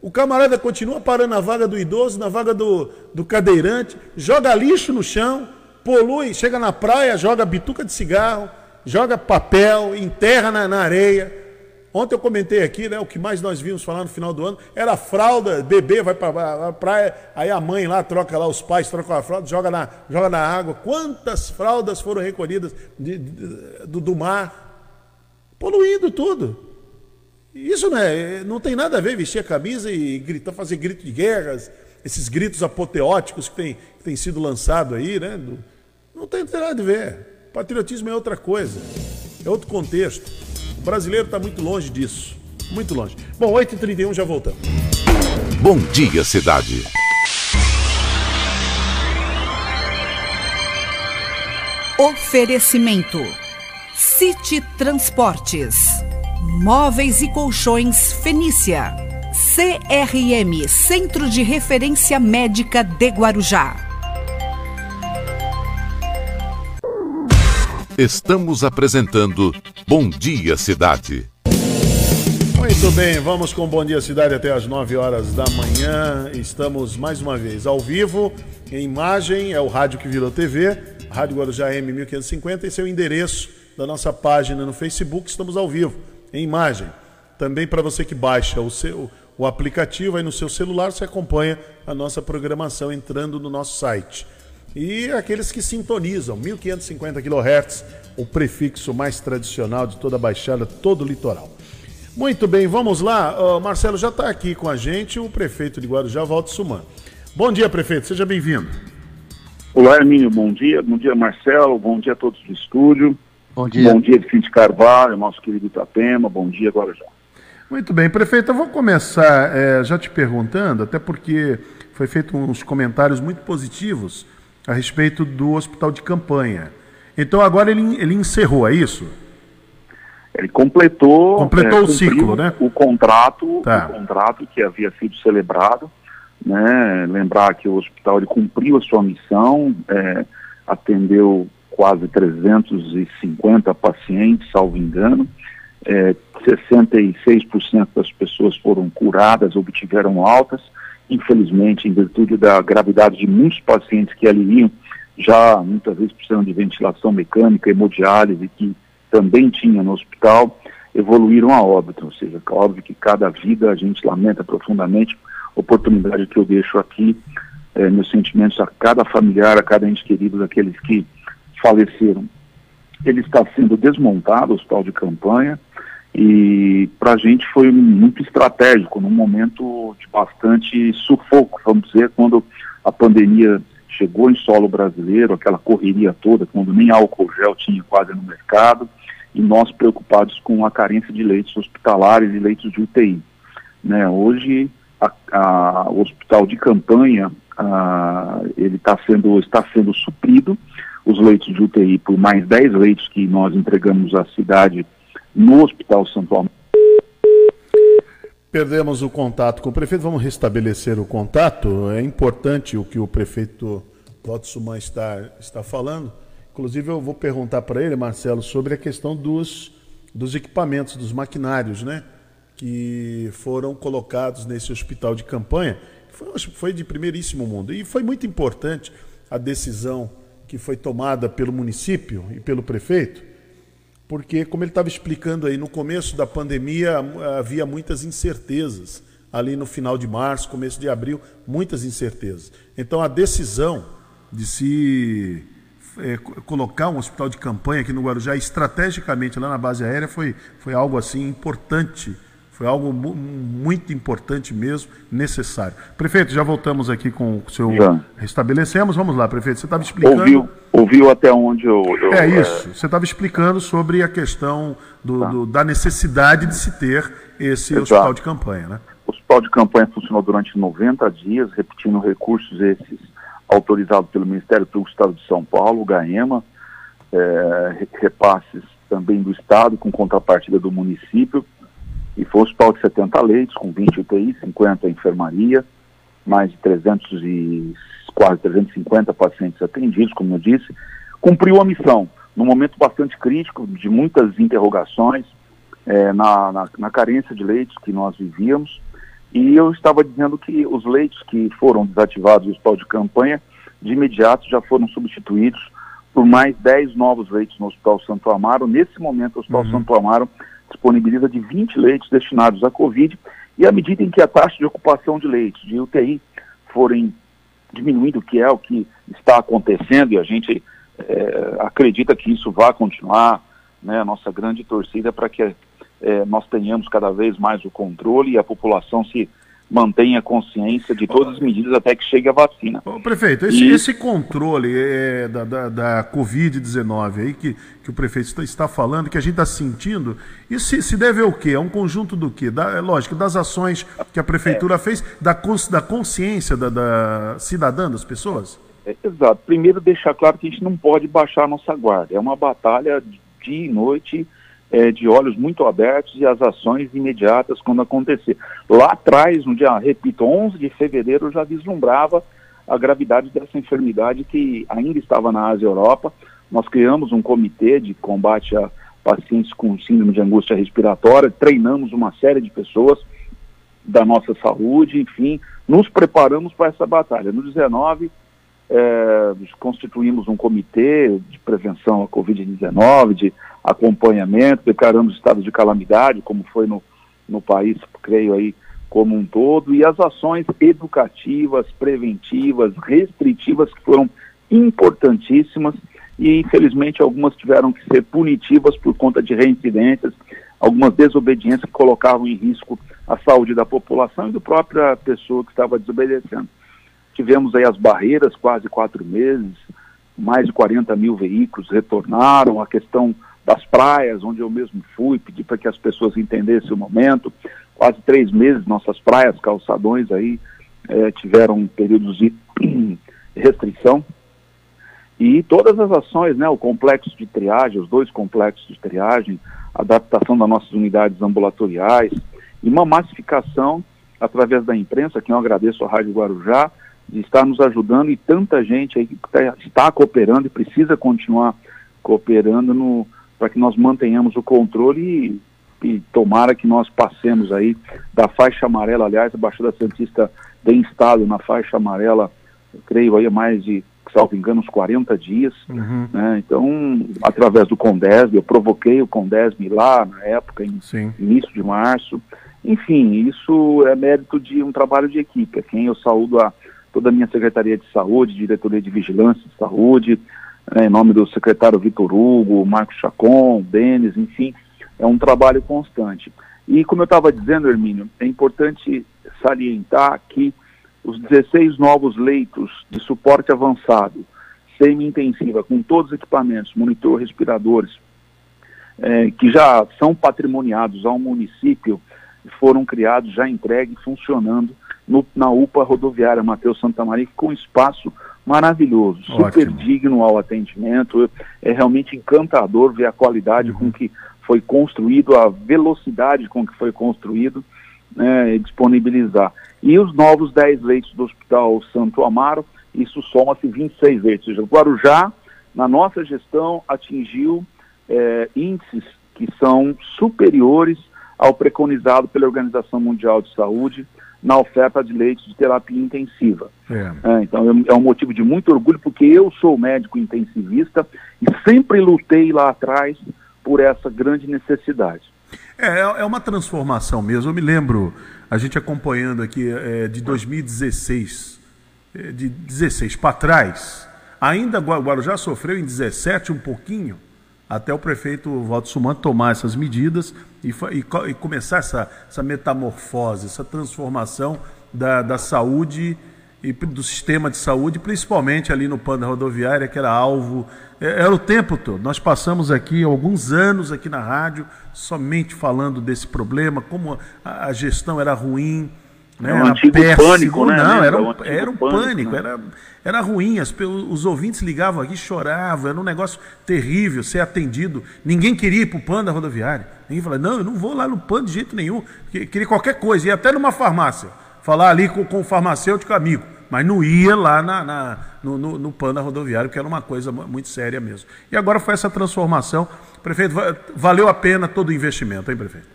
O camarada continua parando na vaga do idoso, na vaga do, do cadeirante, joga lixo no chão, polui, chega na praia, joga bituca de cigarro, joga papel, enterra na, na areia. Ontem eu comentei aqui, né? O que mais nós vimos falar no final do ano era fralda, bebê vai para a praia, aí a mãe lá troca lá, os pais trocam a fralda, joga na, joga na água. Quantas fraldas foram recolhidas de, de, do, do mar? Poluindo tudo. Isso não, é, não tem nada a ver vestir a camisa e gritar, fazer grito de guerras, esses gritos apoteóticos que que tem sido lançado aí, né? Do, não tem, nada a ver. Patriotismo é outra coisa, é outro contexto. O brasileiro está muito longe disso. Muito longe. Bom, 8h31 já voltamos. Bom dia, cidade. Oferecimento: City Transportes, Móveis e Colchões Fenícia, CRM Centro de Referência Médica de Guarujá. Estamos apresentando Bom Dia Cidade. Muito bem, vamos com Bom Dia Cidade até as 9 horas da manhã. Estamos mais uma vez ao vivo, em imagem, é o rádio que virou TV, Rádio Guarujá M 1550, esse é o endereço da nossa página no Facebook, estamos ao vivo, em imagem. Também para você que baixa o, seu, o aplicativo aí no seu celular, você acompanha a nossa programação entrando no nosso site. E aqueles que sintonizam, 1550 kHz, o prefixo mais tradicional de toda a Baixada, todo o litoral. Muito bem, vamos lá. Uh, Marcelo já está aqui com a gente, o prefeito de Guarujá, Valdo Suman. Bom dia, prefeito, seja bem-vindo. Olá, Hermínio, bom dia. Bom dia, Marcelo. Bom dia a todos do estúdio. Bom dia. Bom dia, Vicente Carvalho, nosso querido Itapema. Bom dia, Guarujá. Muito bem, prefeito, eu vou começar é, já te perguntando, até porque foi feito uns comentários muito positivos a respeito do hospital de campanha. Então agora ele, ele encerrou, é isso? Ele completou, completou é, o ciclo, né? O contrato, tá. o contrato que havia sido celebrado, né? Lembrar que o hospital ele cumpriu a sua missão, é, atendeu quase 350 pacientes, salvo engano. É, 66% das pessoas foram curadas, obtiveram altas. Infelizmente, em virtude da gravidade de muitos pacientes que ali iam, já muitas vezes precisando de ventilação mecânica, hemodiálise, que também tinha no hospital, evoluíram a óbito. Ou seja, é óbvio que cada vida a gente lamenta profundamente. Oportunidade que eu deixo aqui, é, meus sentimentos a cada familiar, a cada ente querido daqueles que faleceram. Ele está sendo desmontado, o hospital de campanha, e para a gente foi muito estratégico, num momento de bastante sufoco, vamos dizer, quando a pandemia chegou em solo brasileiro, aquela correria toda, quando nem álcool gel tinha quase no mercado, e nós preocupados com a carência de leitos hospitalares e leitos de UTI. Né? Hoje, a, a, o hospital de campanha, a, ele tá sendo, está sendo suprido, os leitos de UTI por mais 10 leitos que nós entregamos à cidade no Hospital Santo Amaro. Perdemos o contato com o prefeito, vamos restabelecer o contato. É importante o que o prefeito Suman está, está falando. Inclusive, eu vou perguntar para ele, Marcelo, sobre a questão dos, dos equipamentos, dos maquinários, né? Que foram colocados nesse hospital de campanha. Foi, foi de primeiríssimo mundo. E foi muito importante a decisão que foi tomada pelo município e pelo prefeito, porque, como ele estava explicando aí, no começo da pandemia havia muitas incertezas. Ali no final de março, começo de abril, muitas incertezas. Então, a decisão de se é, colocar um hospital de campanha aqui no Guarujá, estrategicamente lá na base aérea, foi, foi algo assim importante foi algo muito importante mesmo, necessário. Prefeito, já voltamos aqui com o seu. Já. Restabelecemos. Vamos lá, prefeito. Você estava explicando. Ouviu, ouviu até onde eu. eu é isso. É... Você estava explicando sobre a questão do, tá. do, da necessidade de se ter esse Exato. hospital de campanha, né? O hospital de campanha funcionou durante 90 dias, repetindo recursos esses autorizados pelo Ministério Público do Estado de São Paulo, GAEMA, é, repasses também do Estado, com contrapartida do município e foi um hospital de 70 leitos, com 20 UTI, 50 enfermaria, mais de 300 e quase 350 pacientes atendidos, como eu disse, cumpriu a missão, num momento bastante crítico, de muitas interrogações, é, na, na, na, carência de leitos que nós vivíamos, e eu estava dizendo que os leitos que foram desativados do hospital de campanha, de imediato já foram substituídos por mais 10 novos leitos no Hospital Santo Amaro. Nesse momento, o Hospital uhum. Santo Amaro disponibiliza de 20 leitos destinados à Covid, e à medida em que a taxa de ocupação de leitos de UTI forem diminuindo, que é o que está acontecendo, e a gente é, acredita que isso vai continuar, né, a nossa grande torcida é para que é, nós tenhamos cada vez mais o controle e a população se mantenha consciência de todas as medidas até que chegue a vacina. Ô, prefeito, esse, e... esse controle é, da, da, da Covid-19 aí que, que o prefeito está, está falando, que a gente está sentindo, isso se, se, deve ao quê? É um conjunto do quê? Da, é lógico, das ações que a prefeitura é. fez, da, da consciência da, da cidadã, das pessoas? É, exato. Primeiro, deixar claro que a gente não pode baixar a nossa guarda. É uma batalha dia e noite é, de olhos muito abertos e as ações imediatas quando acontecer. Lá atrás, no dia, repito, 11 de fevereiro, eu já vislumbrava a gravidade dessa enfermidade que ainda estava na Ásia e Europa. Nós criamos um comitê de combate à, pacientes com síndrome de angústia respiratória, treinamos uma série de pessoas da nossa saúde, enfim, nos preparamos para essa batalha. No 19, é, constituímos um comitê de prevenção à Covid-19, de acompanhamento, declaramos estado de calamidade, como foi no, no país, creio aí, como um todo, e as ações educativas, preventivas, restritivas, que foram importantíssimas, e infelizmente algumas tiveram que ser punitivas por conta de reincidências, algumas desobediências que colocavam em risco a saúde da população e da própria pessoa que estava desobedecendo. Tivemos aí as barreiras, quase quatro meses, mais de 40 mil veículos retornaram, a questão das praias, onde eu mesmo fui, pedi para que as pessoas entendessem o momento. Quase três meses, nossas praias, calçadões aí é, tiveram períodos de restrição. E todas as ações, né, o complexo de triagem, os dois complexos de triagem, adaptação das nossas unidades ambulatoriais e uma massificação através da imprensa, que eu agradeço à Rádio Guarujá, de estar nos ajudando e tanta gente aí que tá, está cooperando e precisa continuar cooperando para que nós mantenhamos o controle e, e, tomara que nós passemos aí da faixa amarela, aliás, a Baixada Santista tem estado na faixa amarela, eu creio aí mais de salvo engano, uns 40 dias. Uhum. Né? Então, através do Condesb, eu provoquei o Condesb lá na época, em Sim. início de março. Enfim, isso é mérito de um trabalho de equipe, a quem eu saúdo a toda a minha Secretaria de Saúde, Diretoria de Vigilância de Saúde, né, em nome do secretário Vitor Hugo, Marcos Chacon, Denis, enfim, é um trabalho constante. E como eu estava dizendo, Hermínio, é importante salientar que os 16 novos leitos de suporte avançado, semi-intensiva, com todos os equipamentos, monitor, respiradores, é, que já são patrimoniados ao município, foram criados, já entregues, funcionando no, na UPA rodoviária Matheus Santa Maria, com um espaço maravilhoso, Ótimo. super digno ao atendimento, é realmente encantador ver a qualidade uhum. com que foi construído, a velocidade com que foi construído, né, e disponibilizar. E os novos 10 leitos do Hospital Santo Amaro, isso soma-se 26 leitos. Ou seja, o Guarujá, na nossa gestão, atingiu é, índices que são superiores ao preconizado pela Organização Mundial de Saúde na oferta de leitos de terapia intensiva. É. É, então é um motivo de muito orgulho, porque eu sou médico intensivista e sempre lutei lá atrás por essa grande necessidade. É, é, é uma transformação mesmo. Eu me lembro, a gente acompanhando aqui é, de 2016, é, de 16 para trás, ainda Guarujá sofreu em 17 um pouquinho, até o prefeito Walter Suman tomar essas medidas e, e, e começar essa, essa metamorfose, essa transformação da, da saúde e do sistema de saúde, principalmente ali no Panda Rodoviária, que era alvo, é, era o tempo todo. Nós passamos aqui alguns anos aqui na rádio somente falando desse problema, como a, a gestão era ruim, né? É um antigo péssimo. pânico, né? Não, era um, era um pânico, pânico né? era, era ruim. As, os ouvintes ligavam aqui, choravam, era um negócio terrível ser atendido. Ninguém queria ir para o Panda Rodoviária. Ninguém falava, não, eu não vou lá no Panda de jeito nenhum. Queria qualquer coisa, ia até numa farmácia falar ali com, com o farmacêutico amigo, mas não ia lá na, na no, no, no Panda Rodoviário, que era uma coisa muito séria mesmo. E agora foi essa transformação. Prefeito, valeu a pena todo o investimento, hein, prefeito?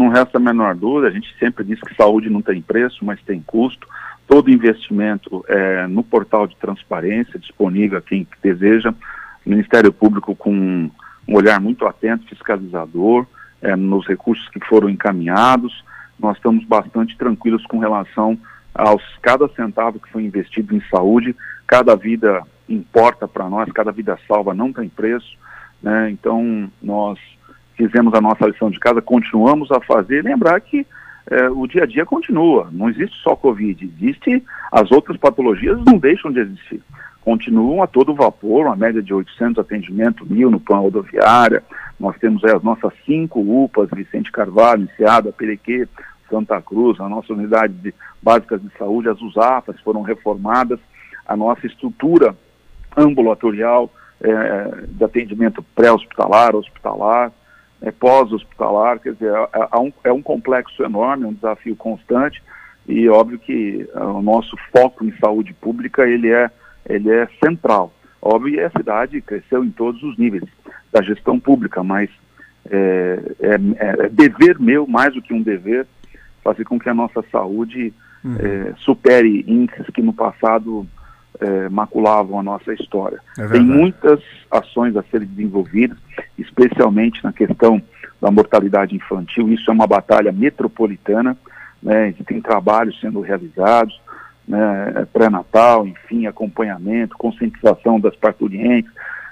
Não resta a menor dúvida, a gente sempre diz que saúde não tem preço, mas tem custo. Todo investimento é no portal de transparência, disponível a quem deseja. O Ministério Público com um olhar muito atento, fiscalizador, é, nos recursos que foram encaminhados nós estamos bastante tranquilos com relação aos cada centavo que foi investido em saúde, cada vida importa para nós, cada vida salva não tem preço, né? Então nós fizemos a nossa lição de casa, continuamos a fazer, lembrar que é, o dia a dia continua, não existe só Covid, existe as outras patologias não deixam de existir. Continuam a todo vapor, uma média de 800 atendimentos mil no plano rodoviária. Nós temos aí as nossas cinco UPAs, Vicente Carvalho, Enseada, Perequê, Santa Cruz, a nossa unidade de, básicas de saúde, as USAFAs foram reformadas, a nossa estrutura ambulatorial é, de atendimento pré-hospitalar, hospitalar, é, pós-hospitalar, quer dizer, é, é, um, é um complexo enorme, um desafio constante, e óbvio que é, o nosso foco em saúde pública, ele é, ele é central. Óbvio que a cidade cresceu em todos os níveis da gestão pública, mas é, é, é, dever meu, mais do que um dever, fazer com que a nossa saúde uhum. é, supere índices que no passado é, maculavam a nossa história. É Tem muitas ações a serem desenvolvidas, especialmente na questão da mortalidade infantil. Isso é uma batalha metropolitana, né? Tem trabalhos sendo realizados, né? pré-natal, enfim, acompanhamento, conscientização das parturientes,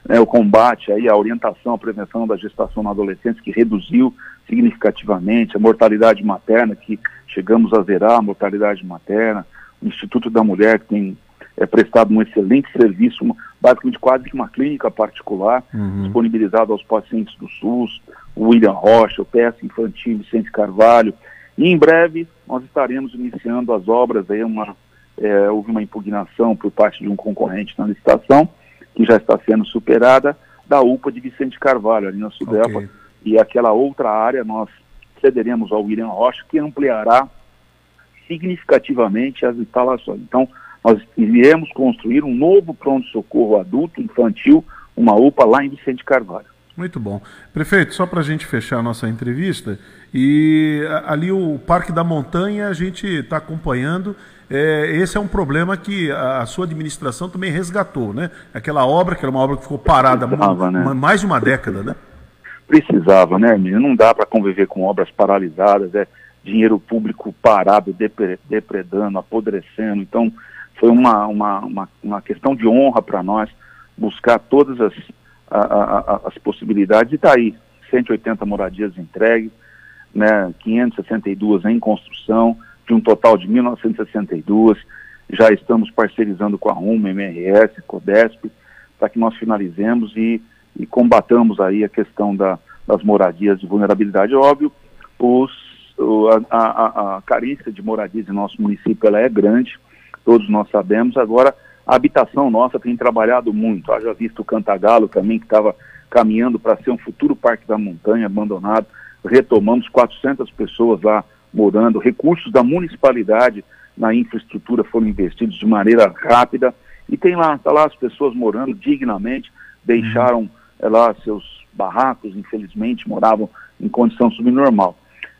né? o combate aí, a orientação, a prevenção da gestação na adolescência, que reduziu significativamente, a mortalidade materna, que chegamos a zerar a mortalidade materna, o Instituto da Mulher, que tem é, prestado um excelente serviço, uma, basicamente quase que uma clínica particular, uhum. disponibilizado aos pacientes do SUS, o William Rocha, o PS Infantil Vicente Carvalho, e em breve nós estaremos iniciando as obras, aí uma, é, houve uma impugnação por parte de um concorrente na licitação, que já está sendo superada, da UPA de Vicente Carvalho, ali na Sudepa, okay. e aquela outra área nós cederemos ao William Rocha, que ampliará significativamente as instalações. Então, nós iremos construir um novo pronto-socorro adulto, infantil, uma UPA lá em Vicente Carvalho. Muito bom. Prefeito, só para a gente fechar a nossa entrevista, e ali o Parque da Montanha a gente está acompanhando. É, esse é um problema que a, a, sua administração também resgatou, né? Aquela obra, que era uma obra que ficou parada Precisava, né? mais de uma década, né? Precisava, né, Hermínio? Não dá para conviver com obras paralisadas, é dinheiro público parado, depre, depredando, apodrecendo. Então, foi uma, uma, uma, uma questão de honra para nós buscar todas as, a, a, as possibilidades. E está aí, 180 moradias entregues, né, 562 em construção, de um total de 1.962, já estamos parcerizando com a RUM, MRS, CODESP, para que nós finalizemos e, e combatamos aí a questão da, das moradias de vulnerabilidade. Óbvio, os, a, a, a carência de moradias em nosso município ela é grande, todos nós sabemos. Agora, a habitação nossa tem trabalhado muito. Haja visto o Cantagalo também, que estava caminhando para ser um futuro parque da montanha abandonado. Retomamos 400 pessoas lá morando. Recursos da municipalidade na infraestrutura foram investidos de maneira rápida. E tem lá, está lá as pessoas morando dignamente, deixaram é, lá seus barracos, infelizmente, moravam em condição subnormal.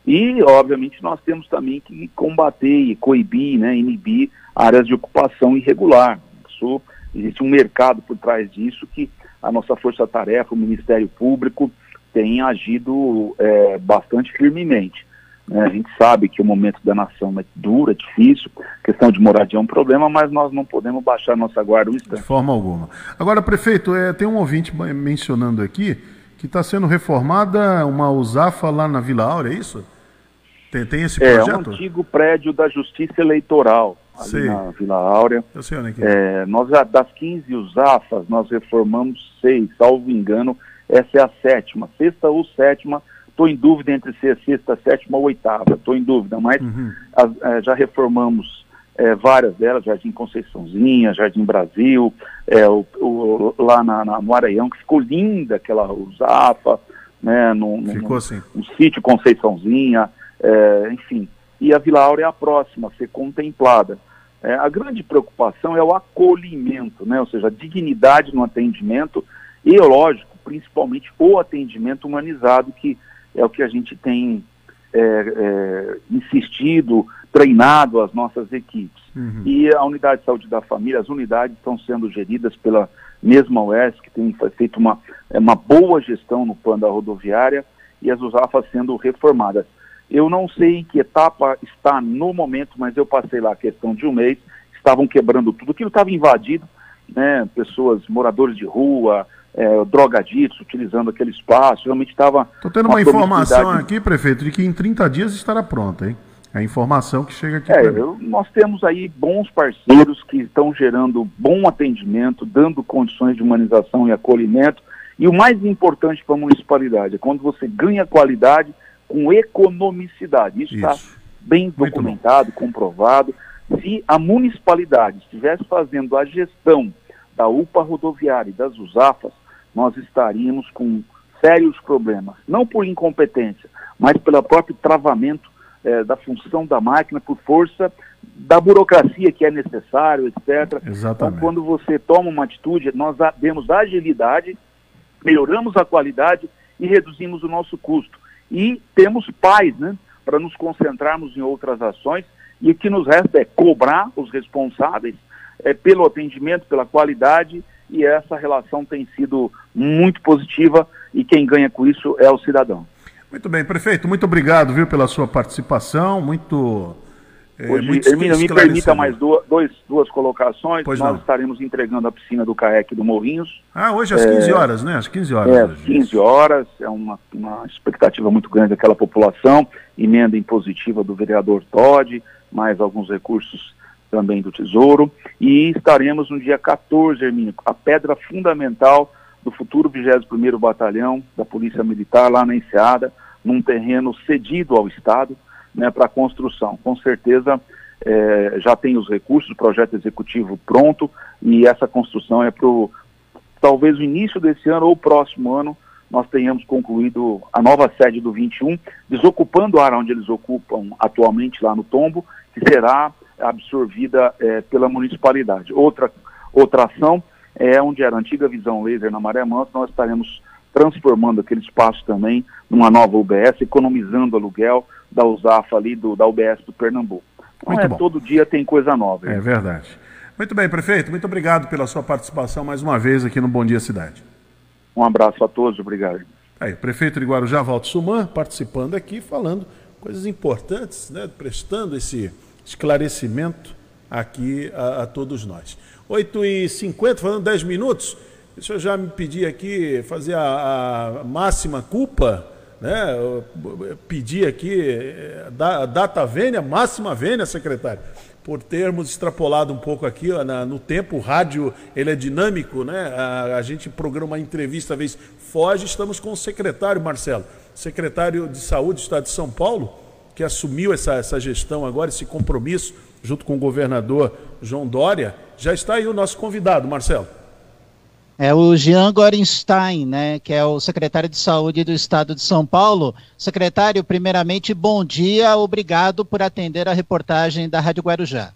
E, obviamente, nós temos também que combater e coibir, né, inibir áreas de ocupação irregular. Isso, existe um mercado por trás disso que a nossa força-tarefa, o Ministério Público, tem agido é, bastante firmemente. Né? A gente sabe que o momento da nação é duro, é difícil, a questão de moradia é um problema, mas nós não podemos baixar nossa guarda um instante. De forma alguma. Agora, prefeito, é, tem um ouvinte mencionando aqui que está sendo reformada uma USAFA lá na Vila Áurea, é isso? Tem, tem esse projeto? É um antigo prédio da Justiça Eleitoral ali Sim. na Vila Áurea. Eu sei onde é, é nós já, das 15 USAFAs, nós reformamos seis, salvo engano, essa é a sétima, sexta ou sétima, estou em dúvida entre ser sexta, sétima ou oitava, estou em dúvida, mas uhum. é, já reformamos é, várias delas, Jardim Conceiçãozinha, Jardim Brasil, é, o, o, lá na, na, no Areião, que ficou linda aquela USAFA, né, no, ficou no, assim. no sítio Conceiçãozinha, é, enfim, e a Vila Áurea é a próxima a ser contemplada. É, a grande preocupação é o acolhimento, né? ou seja, a dignidade no atendimento e, lógico, principalmente o atendimento humanizado, que é o que a gente tem é, é, insistido, treinado as nossas equipes. Uhum. E a unidade de saúde da família, as unidades estão sendo geridas pela mesma UES, que tem feito uma, é, uma boa gestão no plano da rodoviária, e as USAFAs sendo reformadas. Eu não sei em que etapa está no momento, mas eu passei lá a questão de um mês, estavam quebrando tudo, aquilo estava invadido, né, pessoas, moradores de rua, é, drogaditos utilizando aquele espaço, realmente estava... Estou tendo uma, uma informação aqui, prefeito, de que em 30 dias estará pronta, hein? É a informação que chega aqui. É, eu, nós temos aí bons parceiros que estão gerando bom atendimento, dando condições de humanização e acolhimento. E o mais importante para a municipalidade é quando você ganha qualidade com economicidade. Isso está bem documentado, comprovado. Se a municipalidade estivesse fazendo a gestão da UPA rodoviária e das USAFAS, nós estaríamos com sérios problemas, não por incompetência, mas pelo próprio travamento é, da função da máquina, por força da burocracia que é necessário, etc. Exatamente. Então, quando você toma uma atitude, nós demos agilidade, melhoramos a qualidade e reduzimos o nosso custo. E temos paz, né, para nos concentrarmos em outras ações. E o que nos resta é cobrar os responsáveis é, pelo atendimento, pela qualidade. E essa relação tem sido muito positiva. E quem ganha com isso é o cidadão. Muito bem, prefeito, muito obrigado, viu, pela sua participação, muito... É, Hoje, me permita mais duas, dois, duas colocações. Pois Nós não. estaremos entregando a piscina do CAEC do Morrinhos. Ah, hoje às é, 15 horas, né? Às 15 horas. É, às 15 horas. É uma, uma expectativa muito grande daquela população. Emenda impositiva do vereador Todd, mais alguns recursos também do Tesouro. E estaremos no dia 14, Hermínio, a pedra fundamental do futuro 21º Batalhão da Polícia Militar lá na Enseada, num terreno cedido ao Estado né, para a construção. Com certeza é, já tem os recursos, o projeto executivo pronto e essa construção é para talvez o início desse ano ou próximo ano nós tenhamos concluído a nova sede do 21, desocupando a área onde eles ocupam atualmente lá no Tombo, que será absorvida é, pela municipalidade. Outra, outra ação é onde era a antiga visão laser na Maré Mansa, nós estaremos transformando aquele espaço também numa nova UBS, economizando aluguel da USAF ali, do, da UBS do Pernambuco. Então muito é, bom. todo dia tem coisa nova. É verdade. Muito bem, prefeito, muito obrigado pela sua participação mais uma vez aqui no Bom Dia Cidade. Um abraço a todos, obrigado. Aí, prefeito de Guarujá, Valdo Suman, participando aqui, falando coisas importantes, né, prestando esse esclarecimento aqui a, a todos nós. 8h50, falando 10 minutos, deixa eu já me pedir aqui, fazer a, a máxima culpa, né? pedir aqui, eh, da, data vênia, máxima vênia, secretário, por termos extrapolado um pouco aqui ó, na, no tempo, o rádio ele é dinâmico, né? A, a gente programa uma entrevista, vezes foge, estamos com o secretário Marcelo, secretário de Saúde do Estado de São Paulo, que assumiu essa, essa gestão agora, esse compromisso, junto com o governador João Dória. Já está aí o nosso convidado, Marcelo. É o Jean Gorenstein, né, que é o secretário de Saúde do Estado de São Paulo. Secretário, primeiramente, bom dia, obrigado por atender a reportagem da Rádio Guarujá.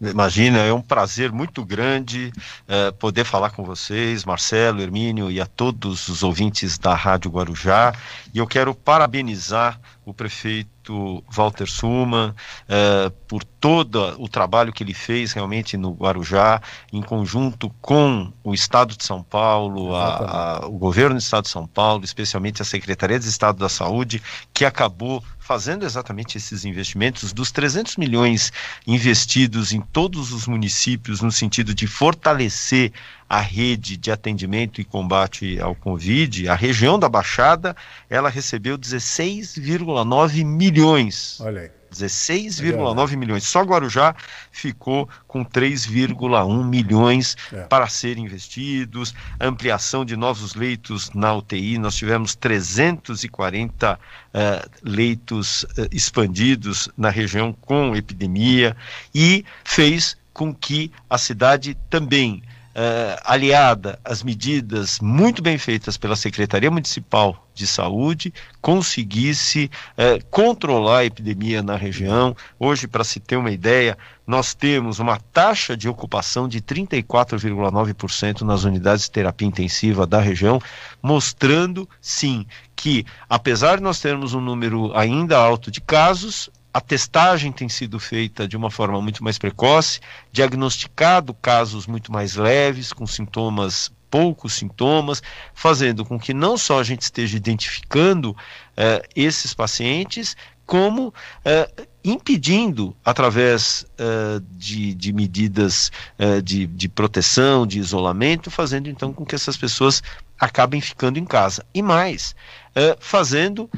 Imagina, é um prazer muito grande uh, poder falar com vocês, Marcelo, Hermínio e a todos os ouvintes da Rádio Guarujá. E eu quero parabenizar o prefeito Walter Suman uh, por todo o trabalho que ele fez realmente no Guarujá, em conjunto com o Estado de São Paulo, a, a, o governo do Estado de São Paulo, especialmente a Secretaria de Estado da Saúde, que acabou fazendo exatamente esses investimentos, dos 300 milhões investidos em todos os municípios no sentido de fortalecer a rede de atendimento e combate ao Covid, a região da Baixada, ela recebeu 16,9 milhões. Olha aí. 16,9 milhões. Só Guarujá ficou com 3,1 milhões é. para serem investidos, ampliação de novos leitos na UTI. Nós tivemos 340 uh, eh, leitos uh, expandidos na região com epidemia e fez com que a cidade também uh, aliada às medidas muito bem feitas pela Secretaria Municipal de Saúde, conseguisse uh, controlar a epidemia na região. Hoje, para se ter uma ideia, nós temos uma taxa de ocupação de 34,9% nas unidades de terapia intensiva da região, mostrando, sim, que apesar de nós termos um número ainda alto de casos, a testagem tem sido feita de uma forma muito mais precoce, diagnosticado casos muito mais leves, com sintomas poucos sintomas, fazendo com que não só a gente esteja identificando eh, esses pacientes, como eh, impedindo, através eh, de, de, medidas de, de, proteção, de isolamento, fazendo então com que essas pessoas acabem ficando em casa. E mais, fazendo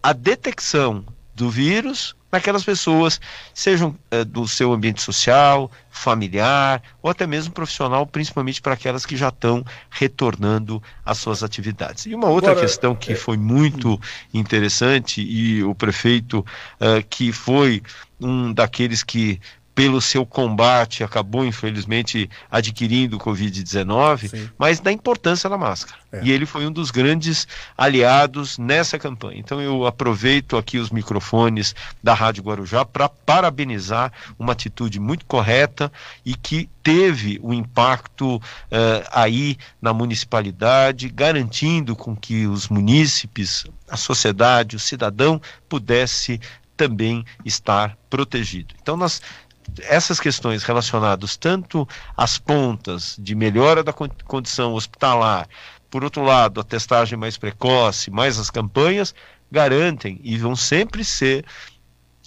a detecção do vírus naquelas pessoas, sejam é, do seu ambiente social, familiar ou até mesmo profissional, principalmente para aquelas que já estão retornando às suas atividades. E uma outra Agora, questão que é... foi muito interessante e o prefeito uh, que foi um daqueles que pelo seu combate, acabou infelizmente adquirindo o Covid-19, mas da importância da máscara. É. E ele foi um dos grandes aliados nessa campanha. Então eu aproveito aqui os microfones da Rádio Guarujá para parabenizar uma atitude muito correta e que teve o um impacto uh, aí na municipalidade, garantindo com que os munícipes, a sociedade, o cidadão pudesse também estar protegido. Então nós essas questões relacionadas tanto às pontas de melhora da condição hospitalar, por outro lado, a testagem mais precoce, mais as campanhas, garantem e vão sempre ser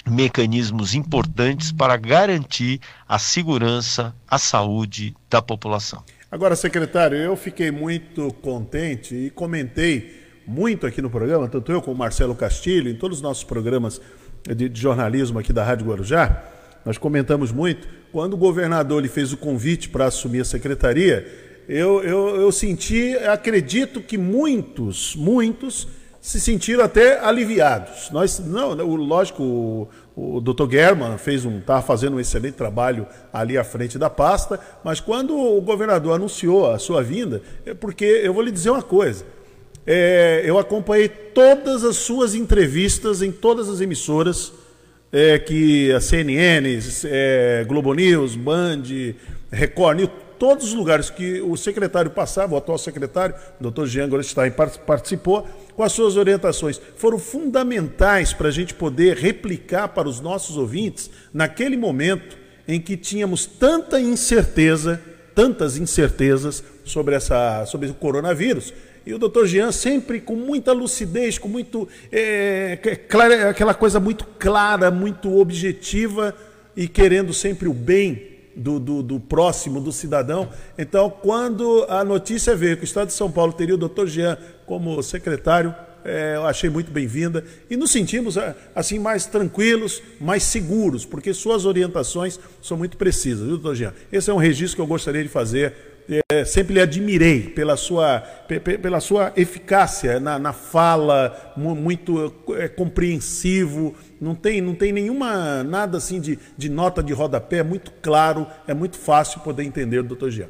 mecanismos importantes para garantir a segurança, a saúde da população. Agora, secretário, eu fiquei muito contente e comentei muito aqui no programa, tanto eu como Marcelo Castilho, em todos os nossos programas de jornalismo aqui da Rádio Guarujá, nós comentamos muito, quando o governador lhe fez o convite para assumir a secretaria, eu, eu, eu senti, acredito que muitos, muitos se sentiram até aliviados. Nós, não, lógico, o, o Dr. German fez um, estava fazendo um excelente trabalho ali à frente da pasta, mas quando o governador anunciou a sua vinda, é porque eu vou lhe dizer uma coisa. É, eu acompanhei todas as suas entrevistas em todas as emissoras é, que a CNN, é, Globo News, Band, Record News, todos os lugares que o secretário passava, o atual secretário, o doutor Jean Goldstein, participou, com as suas orientações, foram fundamentais para a gente poder replicar para os nossos ouvintes naquele momento em que tínhamos tanta incerteza, tantas incertezas sobre, essa, sobre o coronavírus. E o doutor Jean sempre com muita lucidez, com muito. É, clara, aquela coisa muito clara, muito objetiva e querendo sempre o bem do, do, do, próximo, do cidadão. Então, quando a notícia veio que o Estado de São Paulo teria o doutor Jean como secretário, é, eu achei muito bem-vinda e nos sentimos assim mais tranquilos, mais seguros, porque suas orientações são muito precisas, viu, doutor Jean? Esse é um registro que eu gostaria de fazer é, sempre lhe admirei pela sua, pela sua eficácia na, na fala, muito é, compreensivo, não tem, não tem nenhuma, nada assim de, de nota de rodapé, é muito claro, é muito fácil poder entender o doutor Jean.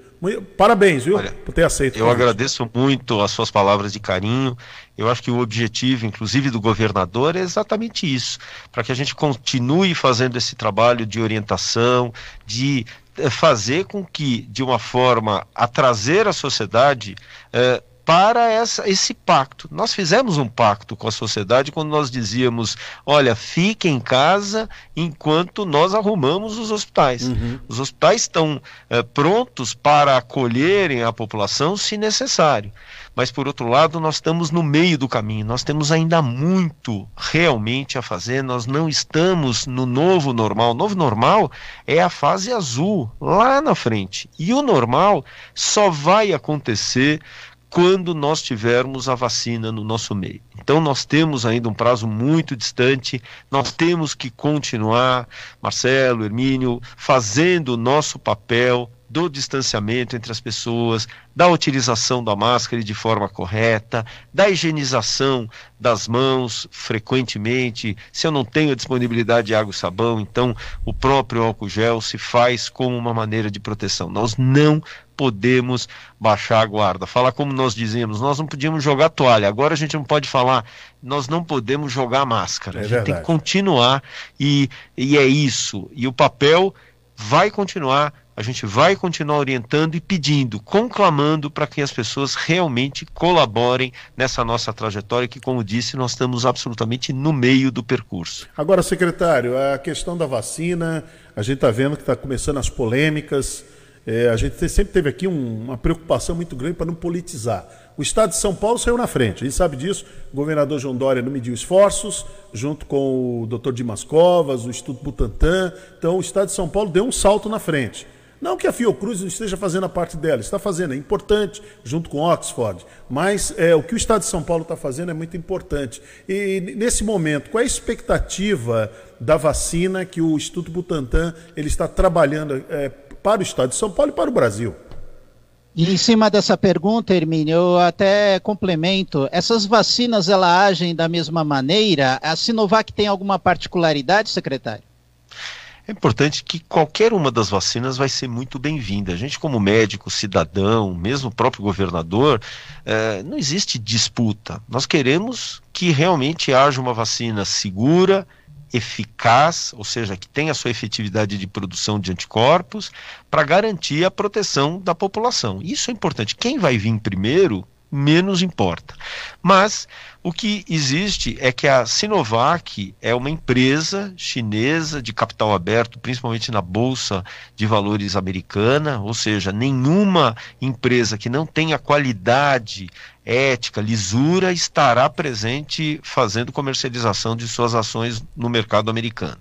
Parabéns, viu, Olha, por ter aceito. Eu agradeço muito as suas palavras de carinho. Eu acho que o objetivo, inclusive, do governador é exatamente isso, para que a gente continue fazendo esse trabalho de orientação, de é fazer com que, de uma forma a trazer a sociedade é, para essa, esse pacto. Nós fizemos um pacto com a sociedade quando nós dizíamos: olha, fique em casa enquanto nós arrumamos os hospitais. Uhum. Os hospitais estão é, prontos para acolherem a população se necessário mas por outro lado, nós estamos no meio do caminho, nós temos ainda muito realmente a fazer, nós não estamos no novo normal. O novo normal é a fase azul, lá na frente. E o normal só vai acontecer quando nós tivermos a vacina no nosso meio. Então nós temos ainda um prazo muito distante, nós temos que continuar, Marcelo, Hermínio, fazendo o nosso papel do distanciamento entre as pessoas, da utilização da máscara de forma correta, da higienização das mãos frequentemente. Se eu não tenho disponibilidade de água e sabão, então o próprio álcool gel se faz como uma maneira de proteção. Nós não podemos baixar a guarda. Falar como nós dizíamos, nós não podíamos jogar toalha. Agora a gente não pode falar, nós não podemos jogar máscara. É a gente verdade. tem que continuar e, e é isso. E o papel vai continuar a gente vai continuar orientando e pedindo, conclamando para que as pessoas realmente colaborem nessa nossa trajetória, que, como disse, nós estamos absolutamente no meio do percurso. Agora, secretário, a questão da vacina, a gente está vendo que está começando as polêmicas. É, a gente sempre teve aqui um, uma preocupação muito grande para não politizar. O Estado de São Paulo saiu na frente, a gente sabe disso. O governador João Dória não mediu esforços, junto com o doutor Dimas Covas, o Instituto Butantan. Então, o Estado de São Paulo deu um salto na frente. Não que a Fiocruz esteja fazendo a parte dela, está fazendo, é importante, junto com Oxford, mas é, o que o Estado de São Paulo está fazendo é muito importante. E nesse momento, qual é a expectativa da vacina que o Instituto Butantan ele está trabalhando é, para o Estado de São Paulo e para o Brasil? E em cima dessa pergunta, Hermínio, eu até complemento. Essas vacinas, ela agem da mesma maneira? A Sinovac tem alguma particularidade, secretário? É importante que qualquer uma das vacinas vai ser muito bem-vinda. A gente, como médico, cidadão, mesmo o próprio governador, eh, não existe disputa. Nós queremos que realmente haja uma vacina segura, eficaz, ou seja, que tenha sua efetividade de produção de anticorpos, para garantir a proteção da população. Isso é importante. Quem vai vir primeiro, menos importa. Mas o que existe é que a Sinovac é uma empresa chinesa de capital aberto, principalmente na bolsa de valores americana, ou seja, nenhuma empresa que não tenha qualidade ética, lisura, estará presente fazendo comercialização de suas ações no mercado americano.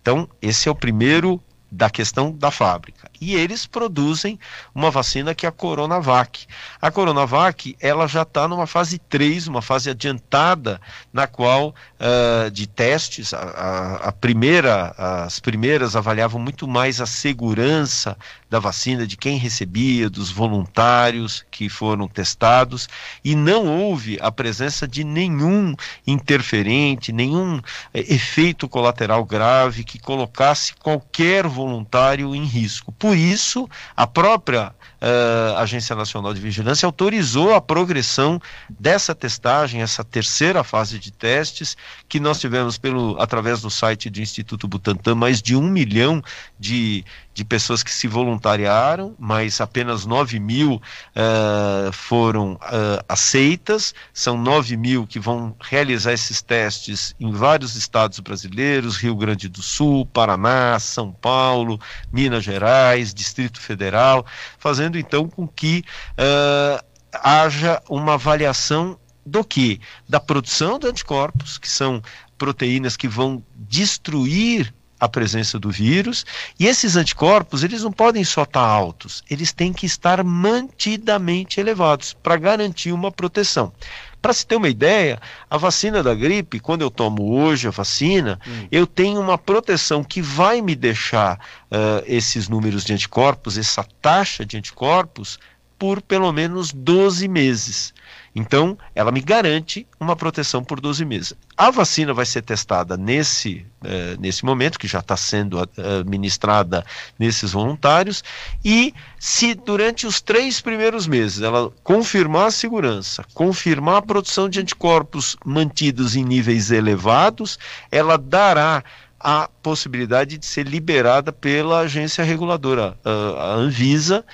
Então, esse é o primeiro da questão da fábrica. E eles produzem uma vacina que é a Coronavac. A Coronavac, ela já está numa fase 3, uma fase adiantada, na qual uh, de testes, a, a, a, primeira, as primeiras avaliavam muito mais a segurança da vacina, de quem recebia, dos voluntários que foram testados, e não houve a presença de nenhum interferente, nenhum eh, efeito colateral grave que colocasse qualquer voluntário em risco. Por isso, a própria uh, Agência Nacional de Vigilância autorizou a progressão dessa testagem, essa terceira fase de testes, que nós tivemos pelo, através do site do Instituto Butantan, mais de um milhão de, de pessoas que se voluntariaram, mas apenas 9 mil uh, foram uh, aceitas. São 9 mil que vão realizar esses testes em vários estados brasileiros: Rio Grande do Sul, Paraná, São Paulo, Minas Gerais, Distrito Federal, fazendo então com que uh, haja uma avaliação do que? Da produção de anticorpos, que são proteínas que vão destruir a presença do vírus. E esses anticorpos, eles não podem só estar altos, eles têm que estar mantidamente elevados para garantir uma proteção. Para se ter uma ideia, a vacina da gripe, quando eu tomo hoje a vacina, hum. eu tenho uma proteção que vai me deixar uh, esses números de anticorpos, essa taxa de anticorpos, por pelo menos 12 meses. Então, ela me garante uma proteção por 12 meses. A vacina vai ser testada nesse, eh, nesse momento, que já está sendo eh, administrada nesses voluntários, e se durante os três primeiros meses ela confirmar a segurança, confirmar a produção de anticorpos mantidos em níveis elevados, ela dará a possibilidade de ser liberada pela agência reguladora, a Anvisa,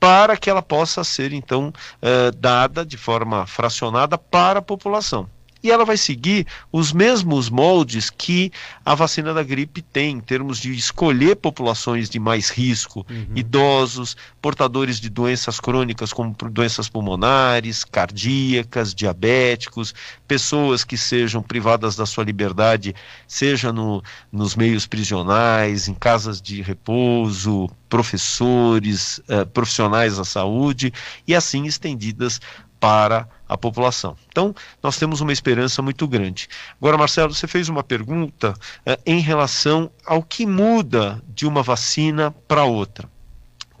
para que ela possa ser então eh, dada de forma fracionada para a população e ela vai seguir os mesmos moldes que a vacina da gripe tem, em termos de escolher populações de mais risco, uhum. idosos, portadores de doenças crônicas como doenças pulmonares, cardíacas, diabéticos, pessoas que sejam privadas da sua liberdade, seja no, nos meios prisionais, em casas de repouso, professores, eh, profissionais da saúde e assim estendidas para a população. Então, nós temos uma esperança muito grande. Agora, Marcelo, você fez uma pergunta eh, em relação ao que muda de uma vacina para outra.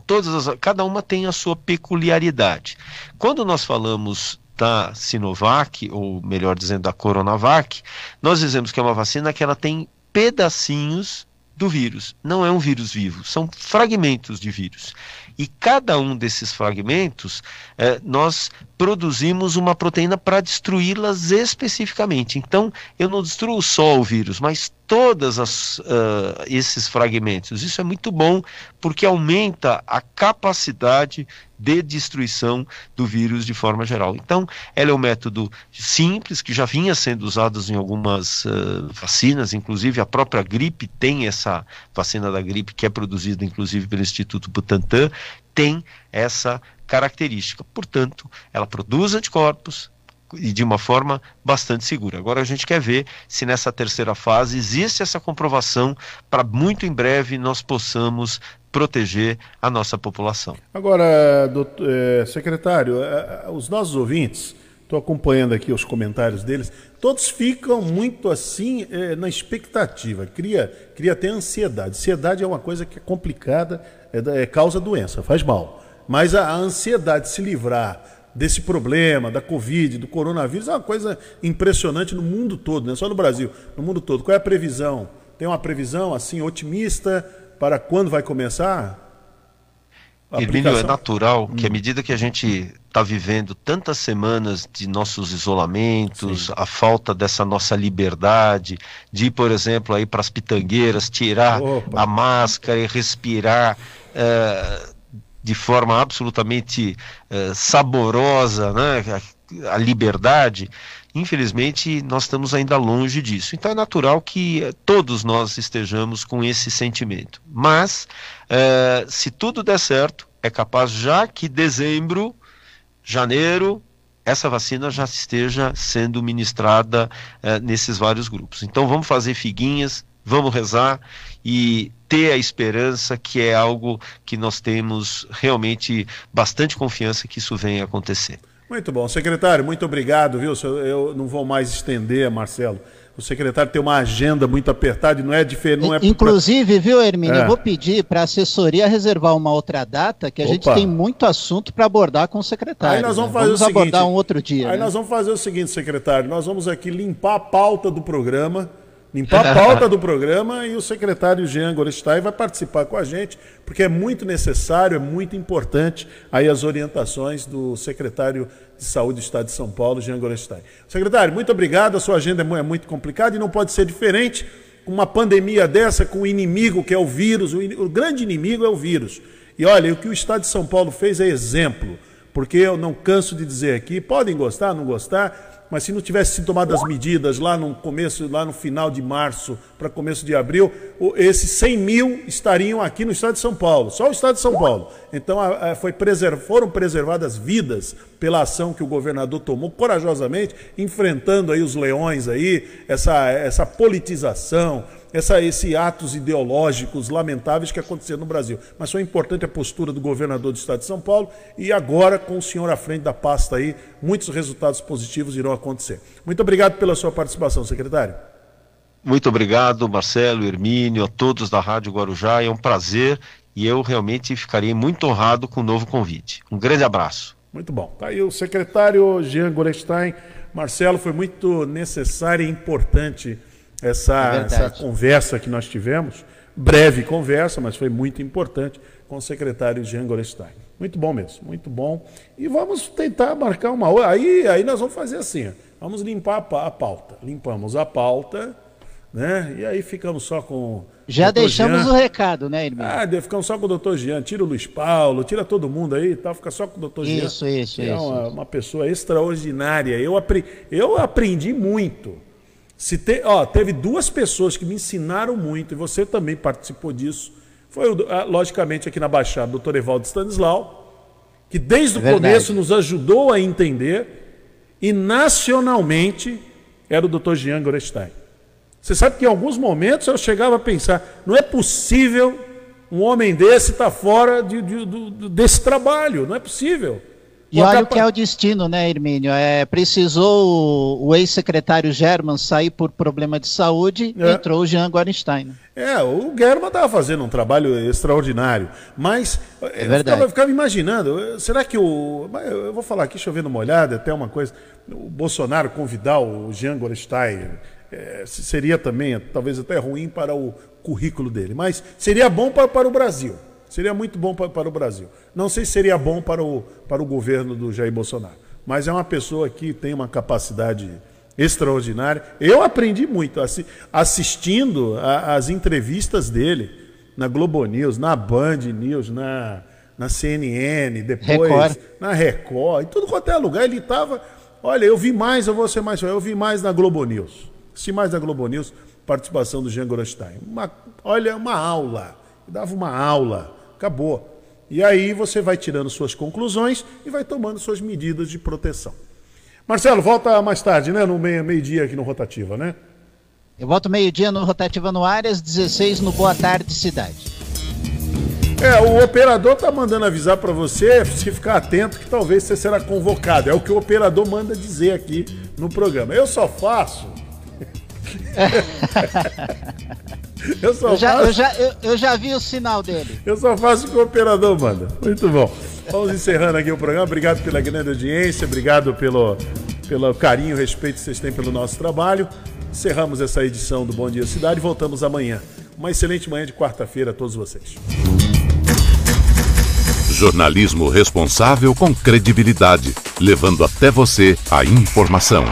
Todas as, cada uma tem a sua peculiaridade. Quando nós falamos da Sinovac, ou melhor dizendo, da Coronavac, nós dizemos que é uma vacina que ela tem pedacinhos do vírus. Não é um vírus vivo, são fragmentos de vírus. E cada um desses fragmentos, eh, nós produzimos uma proteína para destruí-las especificamente. Então, eu não destruo só o vírus, mas todos uh, esses fragmentos. Isso é muito bom porque aumenta a capacidade de destruição do vírus de forma geral. Então, ela é um método simples que já vinha sendo usado em algumas uh, vacinas, inclusive a própria gripe tem essa vacina da gripe que é produzida inclusive pelo Instituto Butantan, tem essa característica. Portanto, ela produz anticorpos, e de uma forma bastante segura. Agora a gente quer ver se nessa terceira fase existe essa comprovação para muito em breve nós possamos proteger a nossa população. Agora, doutor, é, secretário, é, é, os nossos ouvintes, estou acompanhando aqui os comentários deles, todos ficam muito assim na expectativa, cria, cria até ansiedade. Ansiedade é uma coisa que é complicada, é, é causa doença, faz mal. Mas a, a ansiedade de se livrar desse problema, da Covid, do coronavírus, é uma coisa impressionante no mundo todo, não é só no Brasil, no mundo todo. Qual é a previsão Tem uma previsão assim otimista para quando vai começar? Irmínio, é natural hum. que à medida que a gente está vivendo tantas semanas de nossos isolamentos, Sim. a falta dessa nossa liberdade, de ir, por exemplo, aí para as pitangueiras, tirar Opa. a máscara e respirar é, de forma absolutamente é, saborosa né, a, a liberdade, Infelizmente, nós estamos ainda longe disso. Então é natural que todos nós estejamos com esse sentimento. Mas, é, se tudo der certo, é capaz já que dezembro, janeiro, essa vacina já esteja sendo ministrada é, nesses vários grupos. Então vamos fazer figuinhas, vamos rezar e ter a esperança que é algo que nós temos realmente bastante confiança que isso venha acontecer. Muito bom. Secretário, muito obrigado, viu? Eu não vou mais estender, Marcelo. O secretário tem uma agenda muito apertada e não é diferente. Não é Inclusive, pra... viu, Hermínio, é. eu vou pedir para a assessoria reservar uma outra data, que a Opa. gente tem muito assunto para abordar com o secretário. Aí nós vamos né? fazer vamos o seguinte, abordar um outro dia. Aí né? nós vamos fazer o seguinte, secretário, nós vamos aqui limpar a pauta do programa limpar a pauta do programa e o secretário Jean Gorestai vai participar com a gente, porque é muito necessário, é muito importante aí as orientações do secretário de Saúde do Estado de São Paulo, Jean Gorestai. Secretário, muito obrigado, a sua agenda é, é muito complicada e não pode ser diferente com uma pandemia dessa, com o inimigo que é o vírus, o, o grande inimigo é o vírus. E olha, o que o Estado de São Paulo fez é exemplo, porque eu não canso de dizer aqui, podem gostar, não gostar, mas se não tivesse sido tomadas as medidas lá no começo, lá no final de março para começo de abril, esses 100 mil estariam aqui no estado de São Paulo, só o estado de São Paulo. Então foi preserv, foram preservadas vidas pela ação que o governador tomou corajosamente, enfrentando aí os leões aí, essa, essa politização, essa, esses atos ideológicos lamentáveis que aconteceram no Brasil. Mas foi importante a postura do governador do estado de São Paulo e agora, com o senhor à frente da pasta aí, muitos resultados positivos irão acontecer. Muito obrigado pela sua participação, secretário. Muito obrigado, Marcelo, Hermínio, a todos da Rádio Guarujá. É um prazer e eu realmente ficarei muito honrado com o novo convite. Um grande abraço. Muito bom. Tá aí o secretário Jean Gorestein. Marcelo, foi muito necessário e importante essa, é essa conversa que nós tivemos, breve conversa, mas foi muito importante com o secretário Jean Gorestein. Muito bom mesmo, muito bom. E vamos tentar marcar uma hora. Aí, aí nós vamos fazer assim: vamos limpar a pauta. Limpamos a pauta, né? E aí ficamos só com. Já deixamos Jean. o recado, né, irmão? Ah, ficamos só com o doutor Jean. Tira o Luiz Paulo, tira todo mundo aí e tal, fica só com o doutor Jean. Isso, isso, que isso. É uma, uma pessoa extraordinária. Eu, apre... eu aprendi muito se te, ó, teve duas pessoas que me ensinaram muito, e você também participou disso. Foi, ah, logicamente, aqui na Baixada, o doutor Evaldo Stanislau, que desde é o começo nos ajudou a entender, e nacionalmente era o doutor Jean Gorestein. Você sabe que em alguns momentos eu chegava a pensar, não é possível um homem desse estar tá fora de, de, de, desse trabalho, não é possível. E olha o que é o destino, né, Hermínio? É, precisou o ex-secretário German sair por problema de saúde, é. entrou o Jean Gorenstein. É, o German estava fazendo um trabalho extraordinário, mas é eu ficava, ficava, imaginando, será que o... Eu vou falar aqui, chovendo uma olhada, até uma coisa, o Bolsonaro convidar o Jean Gorenstein é, seria também, talvez até ruim para o currículo dele, mas seria bom para, para o Brasil. Seria muito bom para, para o Brasil. Não sei se seria bom para o, para o governo do Jair Bolsonaro, mas é uma pessoa que tem uma capacidade extraordinária. Eu aprendi muito assistindo as entrevistas dele na Globo News, na Band News, na, na CNN, depois Record. na Record, em tudo quanto é lugar. Ele estava. Olha, eu vi mais, eu vou ser mais. Eu vi mais na Globo News. Se mais na Globo News, participação do Jean Gorenstein. Uma, olha, uma aula. Dava uma aula acabou. E aí você vai tirando suas conclusões e vai tomando suas medidas de proteção. Marcelo, volta mais tarde, né? No meio-dia meio aqui no Rotativa, né? Eu volto meio-dia no Rotativa no Áreas, 16 no Boa Tarde Cidade. É, o operador tá mandando avisar para você, se ficar atento, que talvez você será convocado. É o que o operador manda dizer aqui no programa. Eu só faço. Eu, só eu, já, faço... eu, já, eu, eu, já vi o sinal dele. Eu só faço o operador, manda. Muito bom. Vamos encerrando aqui o programa. Obrigado pela grande audiência, obrigado pelo, pelo carinho e respeito que vocês têm pelo nosso trabalho. Encerramos essa edição do Bom Dia Cidade e voltamos amanhã. Uma excelente manhã de quarta-feira a todos vocês. Jornalismo responsável com credibilidade, levando até você a informação.